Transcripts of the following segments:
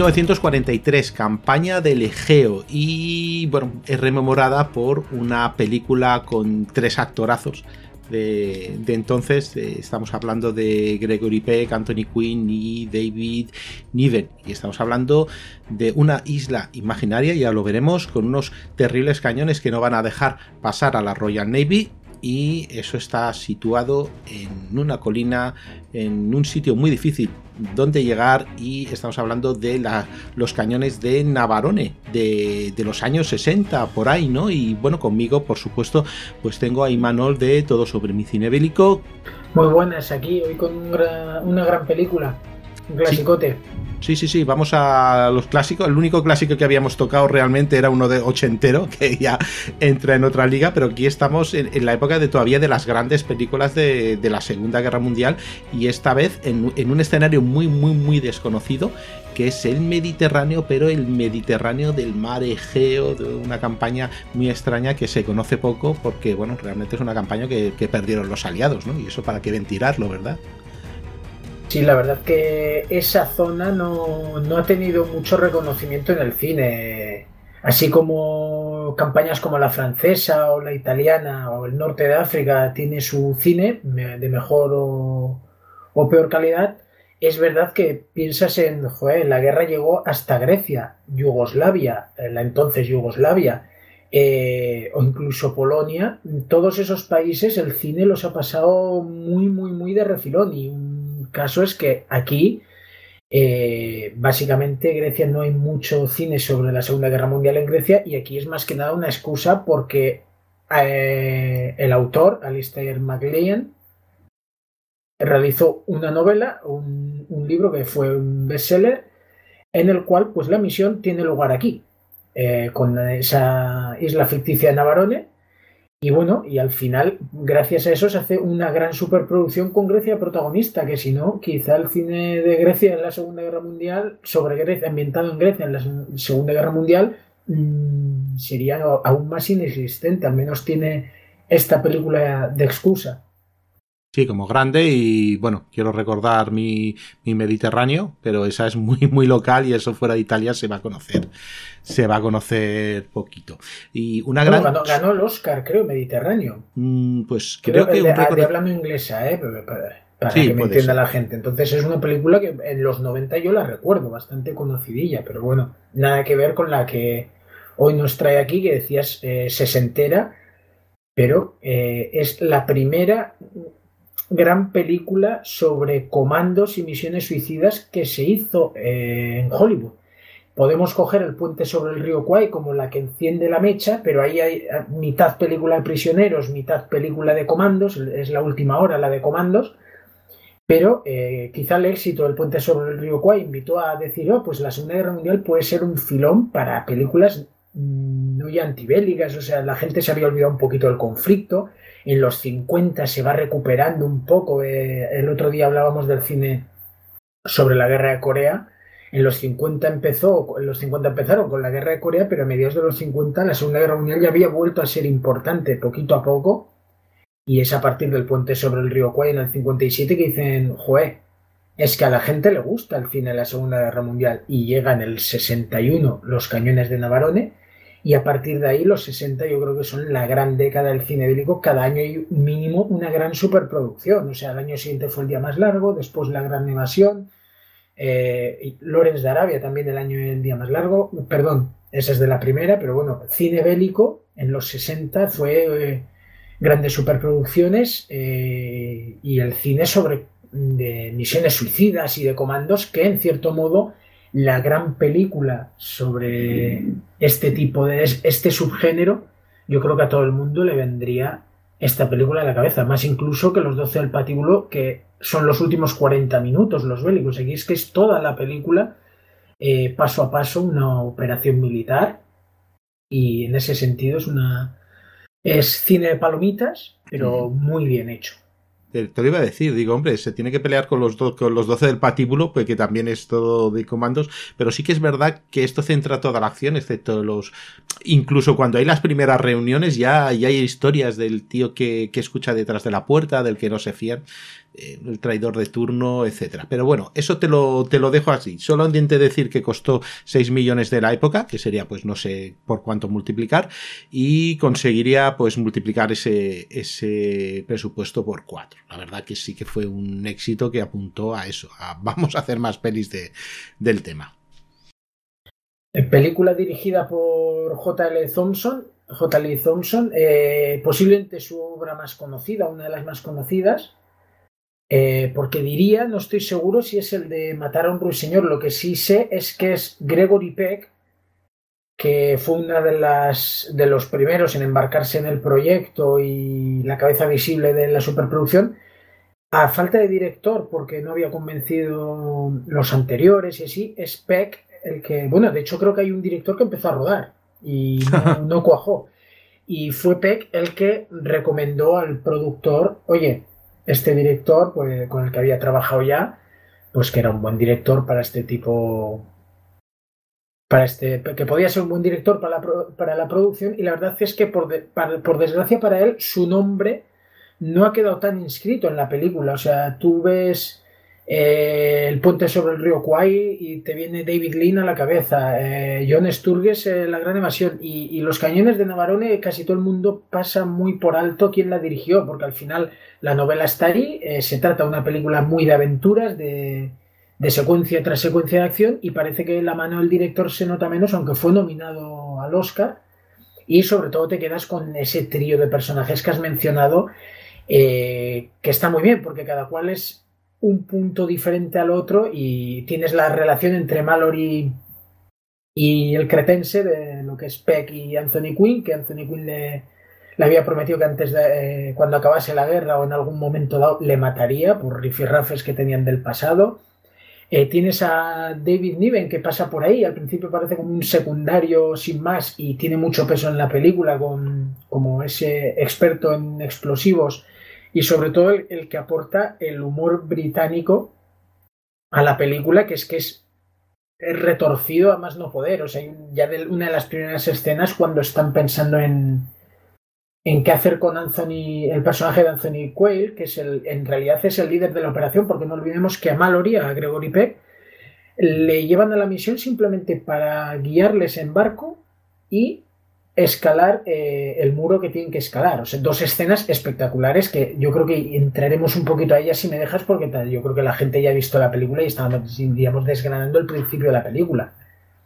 1943, campaña del Egeo y bueno, es rememorada por una película con tres actorazos de, entonces. Eh, estamos hablando de Gregory Peck, Anthony Quinn y David Niven. Y estamos hablando de una isla imaginaria, ya lo veremos, con unos terribles cañones que no van a dejar pasar a la Royal Navy y eso está situado en una colina, en un sitio muy difícil donde llegar y estamos hablando de los cañones de Navarone de, los años 60 por ahí, ¿no? Y bueno, conmigo, por supuesto, pues tengo a Imanol de Todo sobre mi cine bélico. Muy buenas, aquí hoy con una gran película, clasicote. Sí, sí, sí, vamos a los clásicos. El único clásico que habíamos tocado realmente era uno de ochentero, que ya entra en otra liga, pero aquí estamos en, la época de todavía de las grandes películas de, la Segunda Guerra Mundial y esta vez en, un escenario muy, muy, muy desconocido, que es el Mediterráneo, pero el Mediterráneo del mar Egeo, de una campaña muy extraña que se conoce poco porque, bueno, realmente es una campaña que, perdieron los aliados, ¿no? Y eso para qué ventilarlo, ¿verdad? Sí, la verdad que esa zona no, ha tenido mucho reconocimiento en el cine. Así como campañas como la francesa o la italiana o el norte de África tiene su cine de mejor o, peor calidad, es verdad que piensas en, la guerra llegó hasta Grecia, Yugoslavia, la entonces Yugoslavia, eh, o incluso Polonia, todos esos países el cine los ha pasado muy, muy, muy de refilón y caso es que aquí, eh, básicamente, Grecia no hay mucho cine sobre la Segunda Guerra Mundial en Grecia y aquí es más que nada una excusa porque eh, el autor, Alistair MacLean, realizó una novela, un, libro que fue un bestseller, en el cual pues la misión tiene lugar aquí, eh, con esa isla ficticia de Navarone, y bueno, y al final, gracias a eso, se hace una gran superproducción con Grecia protagonista, que si no, quizá el cine de Grecia en la Segunda Guerra Mundial, sobre Grecia, ambientado en Grecia en la Segunda Guerra Mundial, mm, sería aún más inexistente. Al menos tiene esta película de excusa. Sí, como grande y bueno, quiero recordar mi, mi, Mediterráneo, pero esa es muy, muy local y eso fuera de Italia se va a conocer, se va a conocer poquito. Y una gran... ganó, el Oscar, creo, Mediterráneo. Mm, pues creo, que... De, un inglesa, ¿eh? Para, que me entienda la gente. Entonces es una película que en los 90 yo la recuerdo, bastante conocidilla, pero bueno, nada que ver con la que hoy nos trae aquí, que decías eh, sesentera, pero eh, es la primera gran película sobre comandos y misiones suicidas que se hizo eh, en Hollywood. Podemos coger el puente sobre el río Kwai como la que enciende la mecha, pero ahí hay eh, mitad película de prisioneros, mitad película de comandos, es la última hora la de comandos, pero eh, quizá el éxito del puente sobre el río Kwai invitó a decir, oh, pues la Segunda Guerra Mundial puede ser un filón para películas mm, no ya antibélicas, o sea, la gente se había olvidado un poquito del conflicto, en los 50 se va recuperando un poco. Eh, el otro día hablábamos del cine sobre la guerra de Corea. En los 50 empezó, en los 50 empezaron con la guerra de Corea, pero a mediados de los 50 la Segunda Guerra Mundial ya había vuelto a ser importante poquito a poco. Y es a partir del puente sobre el río Kwai en el 57 que dicen, joe, es que a la gente le gusta el cine de la Segunda Guerra Mundial. Y llega en el 61 los cañones de Navarone y a partir de ahí los 60 yo creo que son la gran década del cine bélico. Cada año hay mínimo una gran superproducción. O sea, el año siguiente fue el día más largo, después la gran evasión. Eh, Lorenz de Arabia también el año el día más largo. Perdón, esa es de la primera, pero bueno, cine bélico en los 60 fue eh, grandes superproducciones eh, y el cine sobre misiones suicidas y de comandos que en cierto modo la gran película sobre este tipo de este subgénero, yo creo que a todo el mundo le vendría esta película a la cabeza, más incluso que los 12 del patíbulo, que son los últimos 40 minutos, los bélicos. Aquí es que es toda la película, eh, paso a paso, una operación militar, y en ese sentido es una. Es cine de palomitas, pero muy bien hecho. Te, lo iba a decir, digo, hombre, se tiene que pelear con los, con los 12 del patíbulo, pues que también es todo de comandos, pero sí que es verdad que esto centra toda la acción, excepto los... Incluso cuando hay las primeras reuniones ya, ya hay historias del tío que, que escucha detrás de la puerta, del que no se fían. Eh, el traidor de turno, etcétera. Pero bueno, eso te lo, te lo dejo así. Solo de decir que costó 6 millones de la época, que sería pues no sé por cuánto multiplicar, y conseguiría pues multiplicar ese, ese presupuesto por 4. La verdad que sí que fue un éxito que apuntó a eso, a vamos a hacer más pelis de, del tema. Película dirigida por J.L. Thompson, J.L. Thompson, eh, posiblemente su obra más conocida, una de las más conocidas, eh, porque diría, no estoy seguro si es el de Matar a un ruiseñor, lo que sí sé es que es Gregory Peck, que fue una de las de los primeros en embarcarse en el proyecto y la cabeza visible de la superproducción, a falta de director, porque no había convencido los anteriores y así, es Peck el que, bueno, de hecho creo que hay un director que empezó a rodar y no cuajó. Y fue Peck el que recomendó al productor, oye, este director, pues, con el que había trabajado ya, pues que era un buen director para este tipo. Para este, que podía ser un buen director para la, para la producción, y la verdad es que, por, por desgracia para él, su nombre no ha quedado tan inscrito en la película. O sea, tú ves eh, el puente sobre el río Kwai y te viene David Lean a la cabeza, eh, John Sturges, eh, La Gran Evasión y, Los Cañones de Navarone, casi todo el mundo pasa muy por alto quién la dirigió, porque al final la novela está ahí, se trata de una película muy de aventuras, de, de, secuencia tras secuencia de acción y parece que la mano del director se nota menos, aunque fue nominado al Oscar. Y sobre todo te quedas con ese trío de personajes que has mencionado, que está muy bien, porque cada cual es un punto diferente al otro y tienes la relación entre Mallory y el cretense de lo que es Peck y Anthony Quinn, que Anthony Quinn le, había prometido que antes de eh, cuando acabase la guerra o en algún momento dado le mataría por rifirrafes que tenían del pasado. Eh, tienes a David Niven que pasa por ahí, al principio parece como un secundario sin más y tiene mucho peso en la película con, como ese experto en explosivos y sobre todo el, que aporta el humor británico a la película, que es que es, retorcido a más no poder. O sea, ya una de las primeras escenas cuando están pensando en, en qué hacer con Anthony, el personaje de Anthony Quayle, que es el, en realidad es el líder de la operación, porque no olvidemos que a Mallory, a Gregory Peck, le llevan a la misión simplemente para guiarles en barco y escalar eh, el muro que tienen que escalar. O sea, dos escenas espectaculares que yo creo que entraremos un poquito a ellas si me dejas, porque yo creo que la gente ya ha visto la película y estábamos, digamos, desgranando el principio de la película.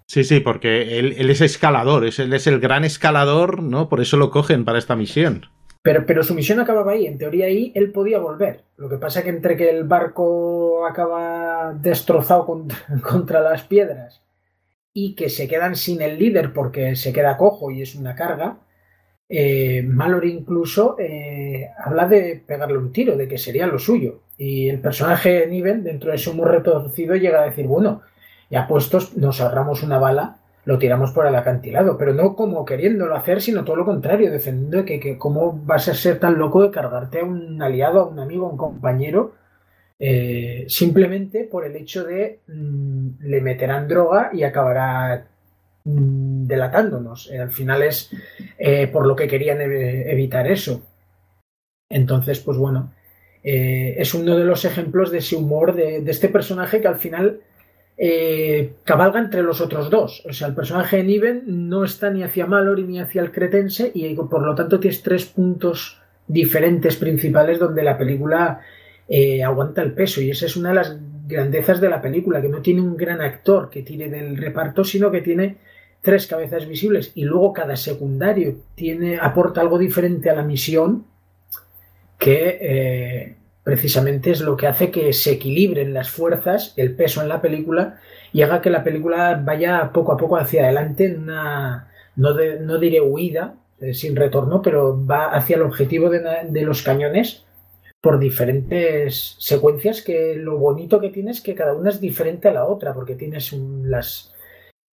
Sí, sí, porque él, es escalador, es, él es el gran escalador, ¿no? Por eso lo cogen para esta misión. Pero, pero su misión acababa ahí, en teoría ahí él podía volver. Lo que pasa que entre que el barco acaba destrozado contra las piedras y que se quedan sin el líder porque se queda cojo y es una carga, eh, Mallory incluso eh, habla de pegarle un tiro, de que sería lo suyo. Y el personaje Niven, dentro de ese humor retorcido, llega a decir, bueno, ya puestos, nos ahorramos una bala, lo tiramos por el acantilado, pero no como queriéndolo hacer, sino todo lo contrario, defendiendo que, que cómo vas a ser tan loco de cargarte a un aliado, a un amigo, a un compañero, eh, simplemente por el hecho de mm, le meterán droga y acabará mm, delatándonos. Eh, al final es eh, por lo que querían evitar eso. Entonces, pues bueno, es uno de los ejemplos de ese humor de, este personaje que al final cabalga entre los otros dos. O sea, el personaje de Niven no está ni hacia Mallory ni hacia el cretense y por lo tanto tienes tres puntos diferentes principales donde la película eh, aguanta el peso. Y esa es una de las grandezas de la película, que no tiene un gran actor que tire del reparto, sino que tiene tres cabezas visibles. Y luego cada secundario tiene aporta algo diferente a la misión que eh, precisamente es lo que hace que se equilibren las fuerzas, el peso en la película y haga que la película vaya poco a poco hacia adelante en una, no, no diré huida, eh, sin retorno, pero va hacia el objetivo de los cañones por diferentes secuencias que lo bonito que tienes es que cada una es diferente a la otra, porque tienes las,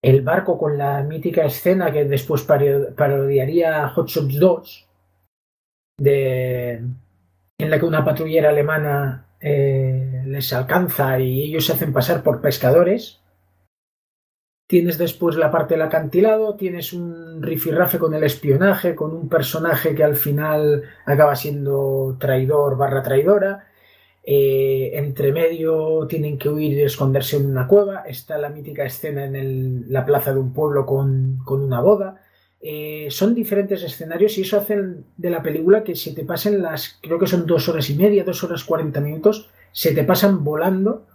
el barco con la mítica escena que después parodiaría Hot Shots 2, de, en la que una patrullera alemana eh, les alcanza y ellos se hacen pasar por pescadores Tienes después la parte del acantilado, tienes un rifirrafe con el espionaje, con un personaje que al final acaba siendo traidor barra traidora. eh, entre medio tienen que huir y esconderse en una cueva, está la mítica escena en la plaza de un pueblo con, una boda. Eh, son diferentes escenarios y eso hace de la película que se te pasen las, creo que son dos horas y media, dos horas cuarenta minutos, se te pasan volando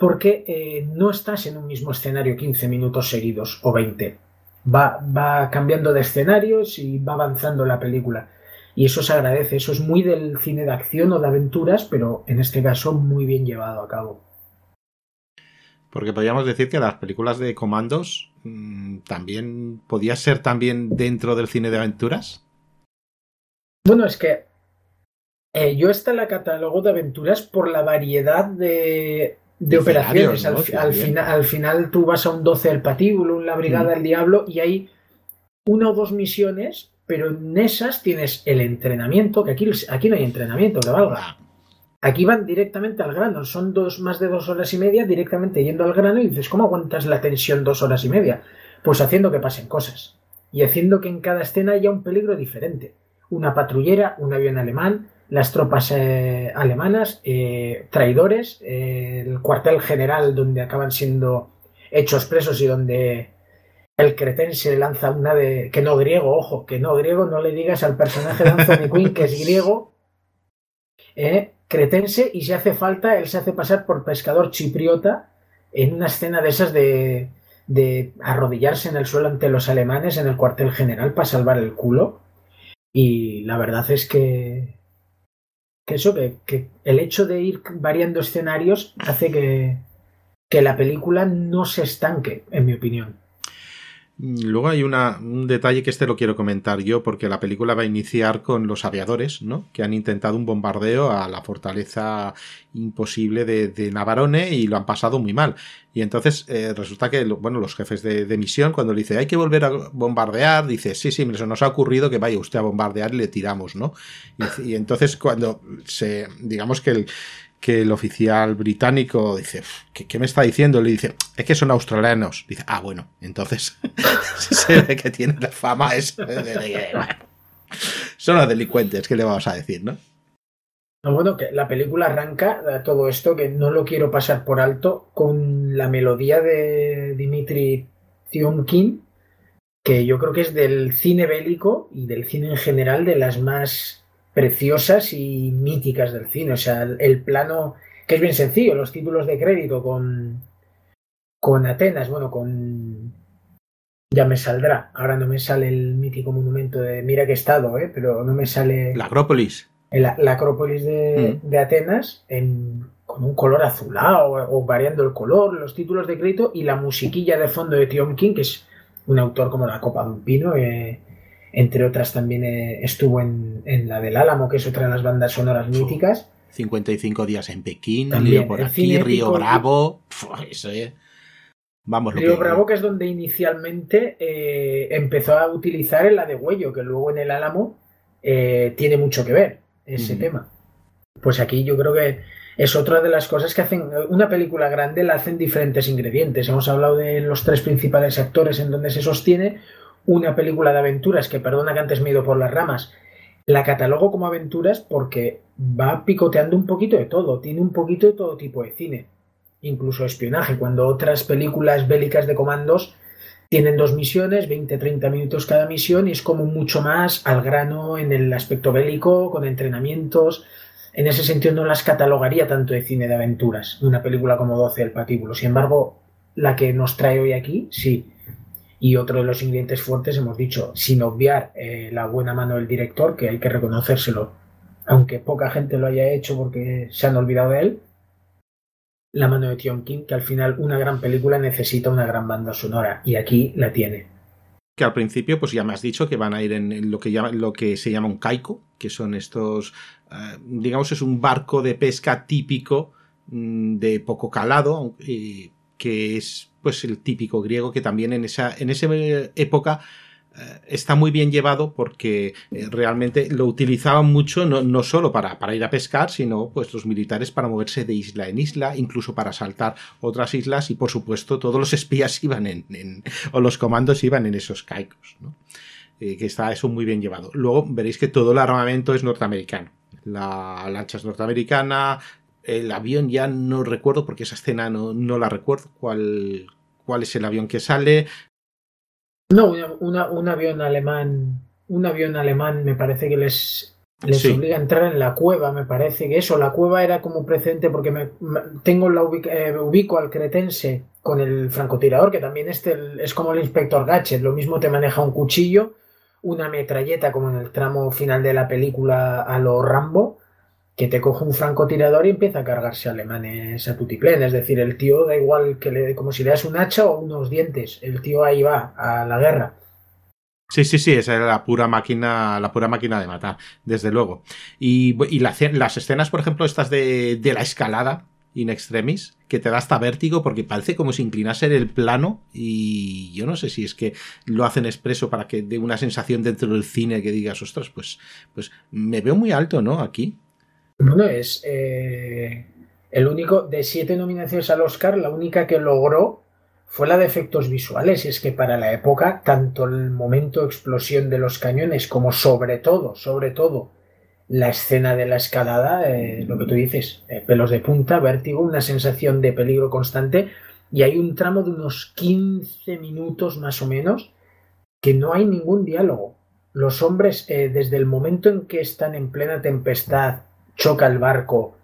porque eh, no estás en un mismo escenario 15 minutos seguidos o 20. Va, va cambiando de escenarios y va avanzando la película. Y eso se agradece, eso es muy del cine de acción o de aventuras, pero en este caso muy bien llevado a cabo. Porque podríamos decir que las películas de comandos mm, también podía ser también dentro del cine de aventuras. Bueno, es que eh, yo esta la catalogo de aventuras por la variedad de, de operaciones. Al, al, final tú vas a un 12 del patíbulo, la brigada mm. del diablo, y hay una o dos misiones pero en esas tienes el entrenamiento, que aquí, aquí no hay entrenamiento que valga. Aquí van directamente al grano, son dos, más de dos horas y media directamente yendo al grano y dices, ¿cómo aguantas la tensión dos horas y media? Pues haciendo que pasen cosas y haciendo que en cada escena haya un peligro diferente. Una patrullera, un avión alemán, las tropas eh, alemanas, eh, traidores, eh, el cuartel general donde acaban siendo hechos presos y donde el cretense lanza una de. que no griego, ojo, que no griego, no le digas al personaje de Anthony Quinn que es griego, cretense, y si hace falta, él se hace pasar por pescador chipriota en una escena de esas de arrodillarse en el suelo ante los alemanes en el cuartel general para salvar el culo. Y la verdad es que. Que eso, que, que el hecho de ir variando escenarios hace que, que la película no se estanque, en mi opinión. Luego hay un detalle que este lo quiero comentar yo, porque la película va a iniciar con los aviadores, ¿no? Que han intentado un bombardeo a la fortaleza imposible de, Navarone y lo han pasado muy mal. Y entonces eh, resulta que, bueno, los jefes de, misión, cuando le dice hay que volver a bombardear, dice sí, sí, se nos ha ocurrido que vaya usted a bombardear y le tiramos, ¿no? y entonces cuando se, digamos que el, que el oficial británico dice, ¿qué, me está diciendo? Le dice, es que son australianos. Dice, ah, bueno, entonces se ve que tiene la fama eso. son los delincuentes, ¿qué le vamos a decir, no? bueno, que la película arranca todo esto, que no lo quiero pasar por alto, con la melodía de Dimitri Tionkin, que yo creo que es del cine bélico y del cine en general de las más preciosas y míticas del cine. O sea, el, plano, que es bien sencillo, los títulos de crédito con, con Atenas, bueno, con... Ya me saldrá. Ahora no me sale el mítico monumento de... Mira que estado, ¿eh? Pero no me sale... La Acrópolis. La, Acrópolis de, mm. de Atenas en, con un color azulado o, variando el color, los títulos de crédito y la musiquilla de fondo de King, que es un autor como la Copa de un Pino. Eh, entre otras también eh, estuvo en, la del Álamo, que es otra de las bandas sonoras míticas. 55 días en Pekín, también, por aquí, Río Bravo. eso Vamos, Río Bravo, que es donde inicialmente eh, empezó a utilizar en la de Huello, que luego en el Álamo eh, tiene mucho que ver ese tema. Pues aquí yo creo que es otra de las cosas que hacen una película grande, la hacen diferentes ingredientes. Hemos hablado de los tres principales actores en donde se sostiene una película de aventuras, que perdona que antes me he ido por las ramas, la catalogo como aventuras porque va picoteando un poquito de todo, tiene un poquito de todo tipo de cine, incluso espionaje, cuando otras películas bélicas de comandos tienen dos misiones, 20-30 minutos cada misión y es como mucho más al grano en el aspecto bélico, con entrenamientos. En ese sentido no las catalogaría tanto de cine de aventuras, una película como 12 el patíbulo. Sin embargo, la que nos trae hoy aquí, sí, y otro de los ingredientes fuertes, hemos dicho, sin obviar eh, la buena mano del director, que hay que reconocérselo, aunque poca gente lo haya hecho porque se han olvidado de él, la mano de Tion King, que al final una gran película necesita una gran banda sonora, y aquí la tiene. Que al principio, pues ya me has dicho que van a ir en, lo, que se llama un kaiko, que son estos, eh, digamos, es un barco de pesca típico mm, de poco calado, que es pues el típico griego que también en esa, en época eh, está muy bien llevado porque eh, realmente lo utilizaban mucho no, no solo para, para, ir a pescar, sino pues los militares para moverse de isla en isla, incluso para saltar otras islas y por supuesto todos los espías iban en, o los comandos iban en esos caicos, ¿no? Eh, que está eso muy bien llevado. Luego veréis que todo el armamento es norteamericano. La lancha es norteamericana, El avión ya no recuerdo porque esa escena no, no la recuerdo. ¿Cuál, ¿Cuál es el avión que sale? No, un avión alemán. Un avión alemán me parece que les les obliga a entrar en la cueva, me parece que eso, la cueva era como precedente porque me, tengo la eh, ubico al cretense con el francotirador, que también este es como el inspector Gadget, lo mismo te maneja un cuchillo, una metralleta como en el tramo final de la película a lo Rambo, que te coge un francotirador y empieza a cargarse alemanes a tutiplén, es decir, el tío da igual que le como si le das un hacha o unos dientes, el tío ahí va a la guerra. Sí, sí, sí, esa era la pura máquina, la pura máquina de matar, desde luego. Y, las escenas, por ejemplo, estas de, la escalada in extremis, que te da hasta vértigo porque parece como si inclinase el plano y yo no sé si es que lo hacen expreso para que dé una sensación dentro del cine que digas, ostras, pues, pues me veo muy alto, ¿no? Aquí. Bueno, es eh, el único de siete nominaciones al Oscar, la única que logró fue la de efectos visuales, y es que para la época, tanto el momento de explosión de los cañones como sobre todo, sobre todo, la escena de la escalada, eh, lo que tú dices, eh, pelos de punta, vértigo, una sensación de peligro constante, y hay un tramo de unos 15 minutos más o menos que no hay ningún diálogo. Los hombres, eh, desde el momento en que están en plena tempestad, choca el barco,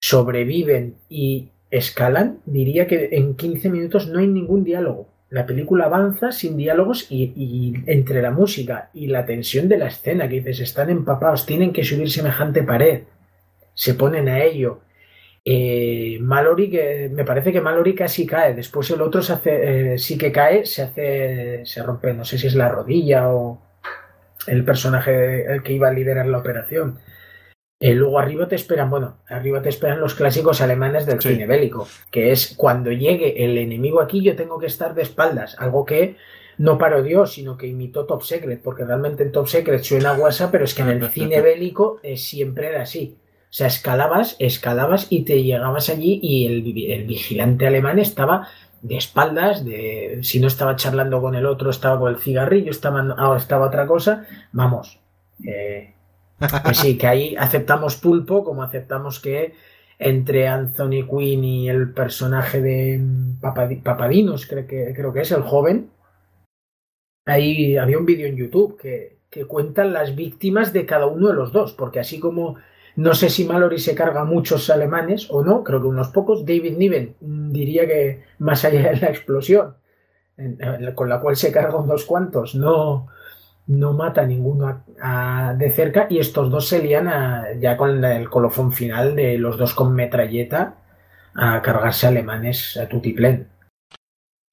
sobreviven y escalan, diría que en 15 minutos no hay ningún diálogo. La película avanza sin diálogos y, entre la música y la tensión de la escena, que dices, están empapados, tienen que subir semejante pared, se ponen a ello. Eh, Mallory, que me parece que Mallory casi cae, después el otro se hace, eh, sí que cae, se hace, se rompe, no sé si es la rodilla o el personaje el que iba a liderar la operación. Eh, luego arriba te esperan, bueno, arriba te esperan los clásicos alemanes del cine bélico, que es cuando llegue el enemigo aquí yo tengo que estar de espaldas, algo que no parodió, sino que imitó Top Secret, porque realmente en Top Secret suena guasa, pero es que en el cine bélico eh, siempre era así. O sea, escalabas, escalabas y te llegabas allí y el, vigilante alemán estaba de espaldas, de si no estaba charlando con el otro, estaba con el cigarrillo, estaba, ahora estaba otra cosa, vamos, eh, pues sí, que ahí aceptamos pulpo, como aceptamos que entre Anthony Quinn y el personaje de Papadinos, creo que, creo que es el joven, ahí había un vídeo en YouTube que, que cuentan las víctimas de cada uno de los dos, porque así como no sé si Mallory se carga muchos alemanes o no, creo que unos pocos, David Niven diría que más allá de la explosión, con la cual se carga unos cuantos, no, no mata a ninguno de cerca y estos dos se lían ya con el colofón final de los dos con metralleta a cargarse alemanes a tutiplén.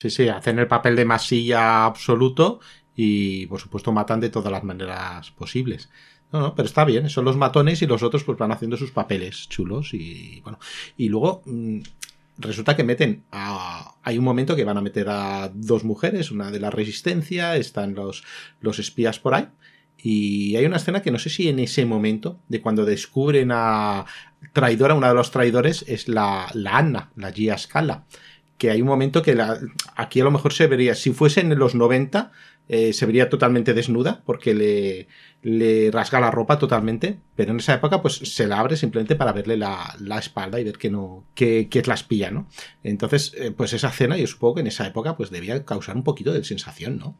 Sí, sí, hacen el papel de masilla absoluto y por supuesto matan de todas las maneras posibles. No, no, pero está bien, son los matones y los otros pues van haciendo sus papeles chulos y bueno. Y luego mm, resulta que meten a... Hay un momento que van a meter a dos mujeres, una de la resistencia, están los, los espías por ahí. Y hay una escena que no sé si en ese momento, de cuando descubren a traidora, una de los traidores es la, la Anna, la Gia Scala. Que hay un momento que la, aquí a lo mejor se vería, si fuese en los 90, eh, se vería totalmente desnuda porque le, le rasga la ropa totalmente, pero en esa época pues se la abre simplemente para verle la, la espalda y ver que no, que, que es la espía, ¿no? Entonces, eh, pues esa escena yo supongo que en esa época pues debía causar un poquito de sensación, ¿no?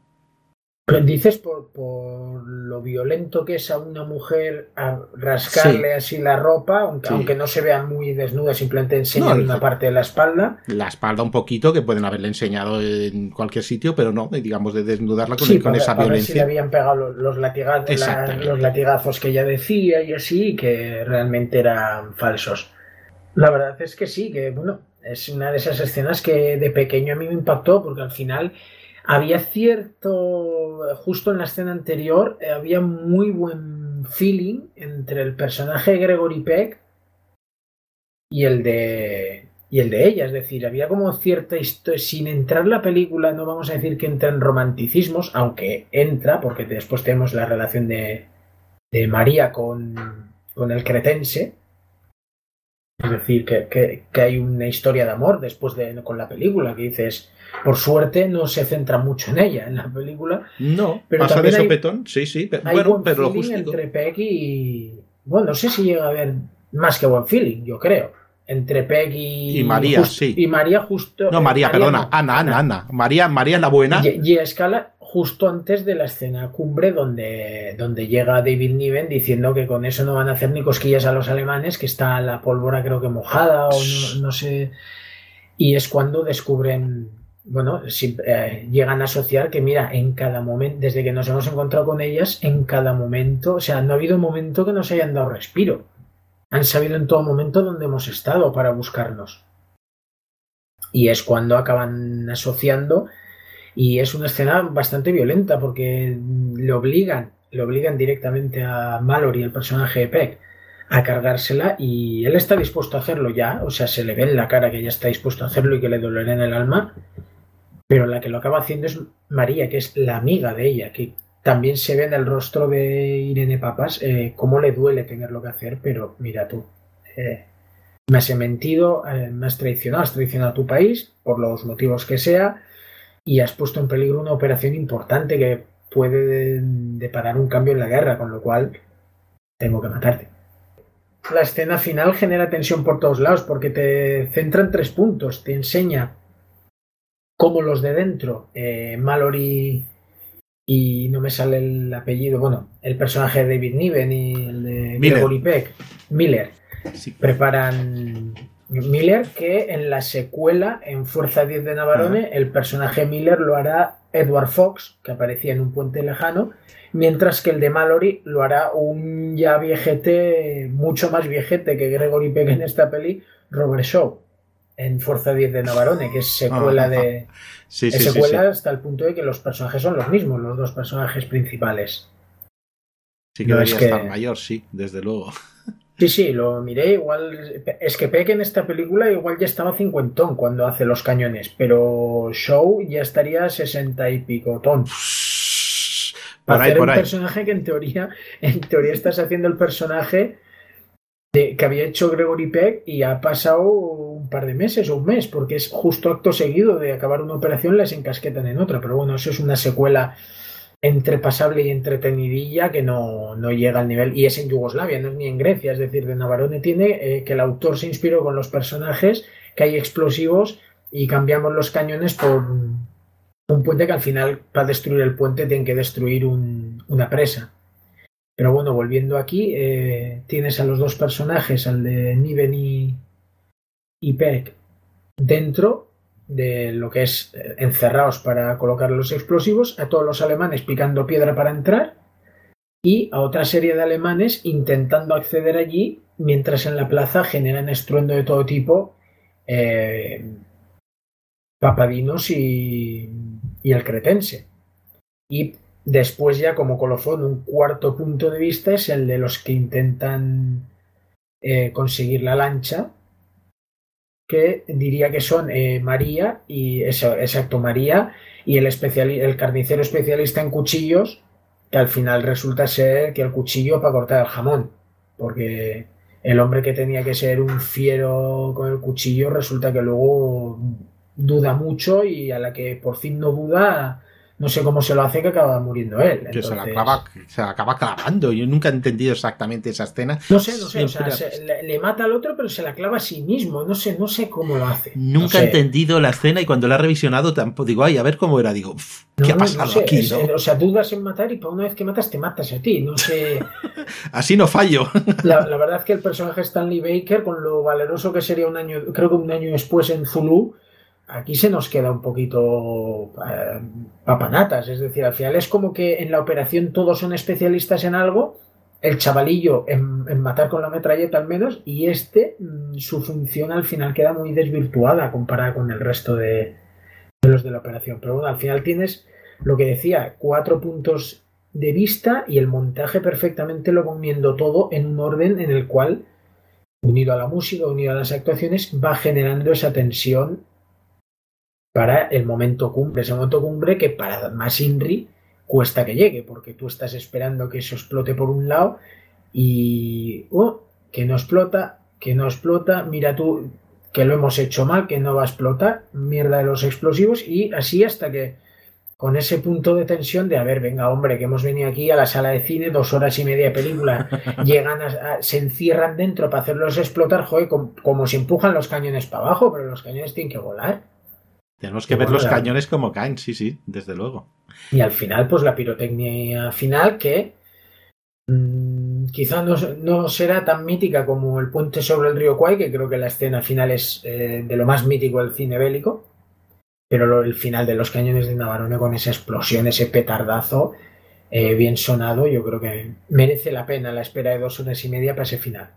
Dices por, por, lo violento que es a una mujer a rascarle así la ropa, aunque, no se vea muy desnuda, simplemente enseña una parte de la espalda. La espalda un poquito, que pueden haberle enseñado en cualquier sitio, pero no, digamos, de desnudarla con, con esa violencia. Ver si le habían pegado los, latigazos, los latigazos que ella decía y así, que realmente eran falsos. La verdad es que sí, que bueno, es una de esas escenas que de pequeño a mí me impactó, porque al final había cierto, justo en la escena anterior, eh, había muy buen feeling entre el personaje de Gregory Peck y el de y el de ella, es decir, había como cierta historia, sin entrar la película, no vamos a decir que entra en romanticismos, aunque entra, porque después tenemos la relación de, de María con, con el cretense, es decir, que, hay una historia de amor después de con la película, que dices, por suerte no se centra mucho en ella en la película. No, pero pasa de sopetón, sí, sí, pero, bueno, pero lo justo. entre Peck y. Bueno, no sé si llega a haber más que buen feeling, yo creo. entre Peg y, y María, sí. Y María justo. No, María, perdona, Ana, Ana, Ana, María, María la buena. Y, y escala justo antes de la escena cumbre donde, donde llega David Niven diciendo que con eso no van a hacer ni cosquillas a los alemanes, que está la pólvora creo que mojada o no, sé. Y es cuando descubren, bueno, eh, llegan a asociar que mira, en cada momento, desde que nos hemos encontrado con ellas, en cada momento, o sea, no ha habido un momento que nos hayan dado respiro. Han sabido en todo momento dónde hemos estado para buscarnos. Y es cuando acaban asociando y es una escena bastante violenta porque le obligan, le obligan directamente a Mallory, el personaje de Peck, a cargársela y él está dispuesto a hacerlo ya, o sea, se le ve en la cara que ya está dispuesto a hacerlo y que le dolerá en el alma, pero la que lo acaba haciendo es María, que es la amiga de ella, que también se ve en el rostro de Irene Papas eh, cómo le duele tenerlo que hacer, pero mira tú, eh, me has mentido, eh, me has traicionado, has traicionado a tu país, por los motivos que sea, y has puesto en peligro una operación importante que puede deparar un cambio en la guerra, con lo cual tengo que matarte. La escena final genera tensión por todos lados porque te centra en tres puntos. Te enseña cómo los de dentro, eh, Mallory y no me sale el apellido, bueno, el personaje de David Niven y el de Gregory Peck, Miller, preparan Miller, que en la secuela, en Fuerza 10 de Navarone, el personaje Miller lo hará Edward Fox, que aparecía en un puente lejano, mientras que el de Mallory lo hará un ya viejete, mucho más viejete que Gregory Peck en esta peli, Robert Shaw, en Fuerza 10 de Navarone, que es secuela de. Sí, es secuela hasta el punto de que los personajes son los mismos, los dos personajes principales. Sí que debería estar mayor, sí, desde luego. Sí, sí, lo miré, igual. Es que Peck en esta película igual ya estaba cincuentón cuando hace los cañones, pero Show ya estaría sesenta y pico ton. Para hacer un personaje que en teoría, en teoría estás haciendo el personaje de, que había hecho Gregory Peck y ha pasado un par de meses o un mes, porque es justo acto seguido de acabar una operación, las encasquetan en otra. Pero bueno, eso es una secuela entrepasable y entretenidilla que no, llega al nivel, y es en Yugoslavia, no es ni en Grecia, es decir, de Navarone tiene eh, que el autor se inspiró con los personajes, que hay explosivos y cambiamos los cañones por un puente que al final para destruir el puente tienen que destruir una presa. Pero bueno, volviendo aquí, eh, tienes a los dos personajes, al de Niven y, y Peck, dentro de lo que es eh, encerrados para colocar los explosivos, a todos los alemanes picando piedra para entrar y a otra serie de alemanes intentando acceder allí mientras en la plaza generan estruendo de todo tipo eh, papadinos y, el cretense. Y después ya como colofón un cuarto punto de vista es el de los que intentan eh, conseguir la lancha que diría que son eh, María y eso, exacto, María y el, el carnicero especialista en cuchillos, que al final resulta ser que el cuchillo para cortar el jamón, porque el hombre que tenía que ser un fiero con el cuchillo resulta que luego duda mucho y a la que por fin no duda no sé cómo se lo hace que acaba muriendo él. Que se, la acaba clavando. Yo nunca he entendido exactamente esa escena. No sé, no sé. O sea, le, mata al otro, pero se la clava a sí mismo. No sé, no sé cómo lo hace. Nunca he entendido la escena y cuando la he revisionado tampoco digo, ay, a ver cómo era. Digo, ¿qué ha pasado aquí? o sea, dudas en matar y para una vez que matas te matas a ti. No sé. Así no fallo. la, la, verdad es que el personaje Stanley Baker, con lo valeroso que sería un año, creo que un año después en Zulu aquí se nos queda un poquito eh, papanatas. Es decir, al final es como que en la operación todos son especialistas en algo, el chavalillo en, matar con la metralleta al menos, y este, mm, su función al final queda muy desvirtuada comparada con el resto de, los de la operación. Pero bueno, al final tienes lo que decía, cuatro puntos de vista y el montaje perfectamente lo comiendo todo en un orden en el cual, unido a la música, unido a las actuaciones, va generando esa tensión para el momento cumbre. Ese momento cumbre que para más Inri cuesta que llegue, porque tú estás esperando que eso explote por un lado y oh, que no explota, que no explota, mira tú que lo hemos hecho mal, que no va a explotar, mierda de los explosivos y así hasta que con ese punto de tensión de, a ver, venga, hombre, que hemos venido aquí a la sala de cine, dos horas y media de película, llegan, se encierran dentro para hacerlos explotar, joder, como, si empujan los cañones para abajo, pero los cañones tienen que volar. Tenemos que ver los cañones como caen, sí, sí, desde luego. Y al final, pues la pirotecnia final que mm, quizá no, será tan mítica como el puente sobre el río Kwai, que creo que la escena final es eh, de lo más mítico del cine bélico pero el final de los cañones de Navarone con esa explosión, ese petardazo eh, bien sonado, yo creo que merece la pena la espera de dos horas y media para ese final.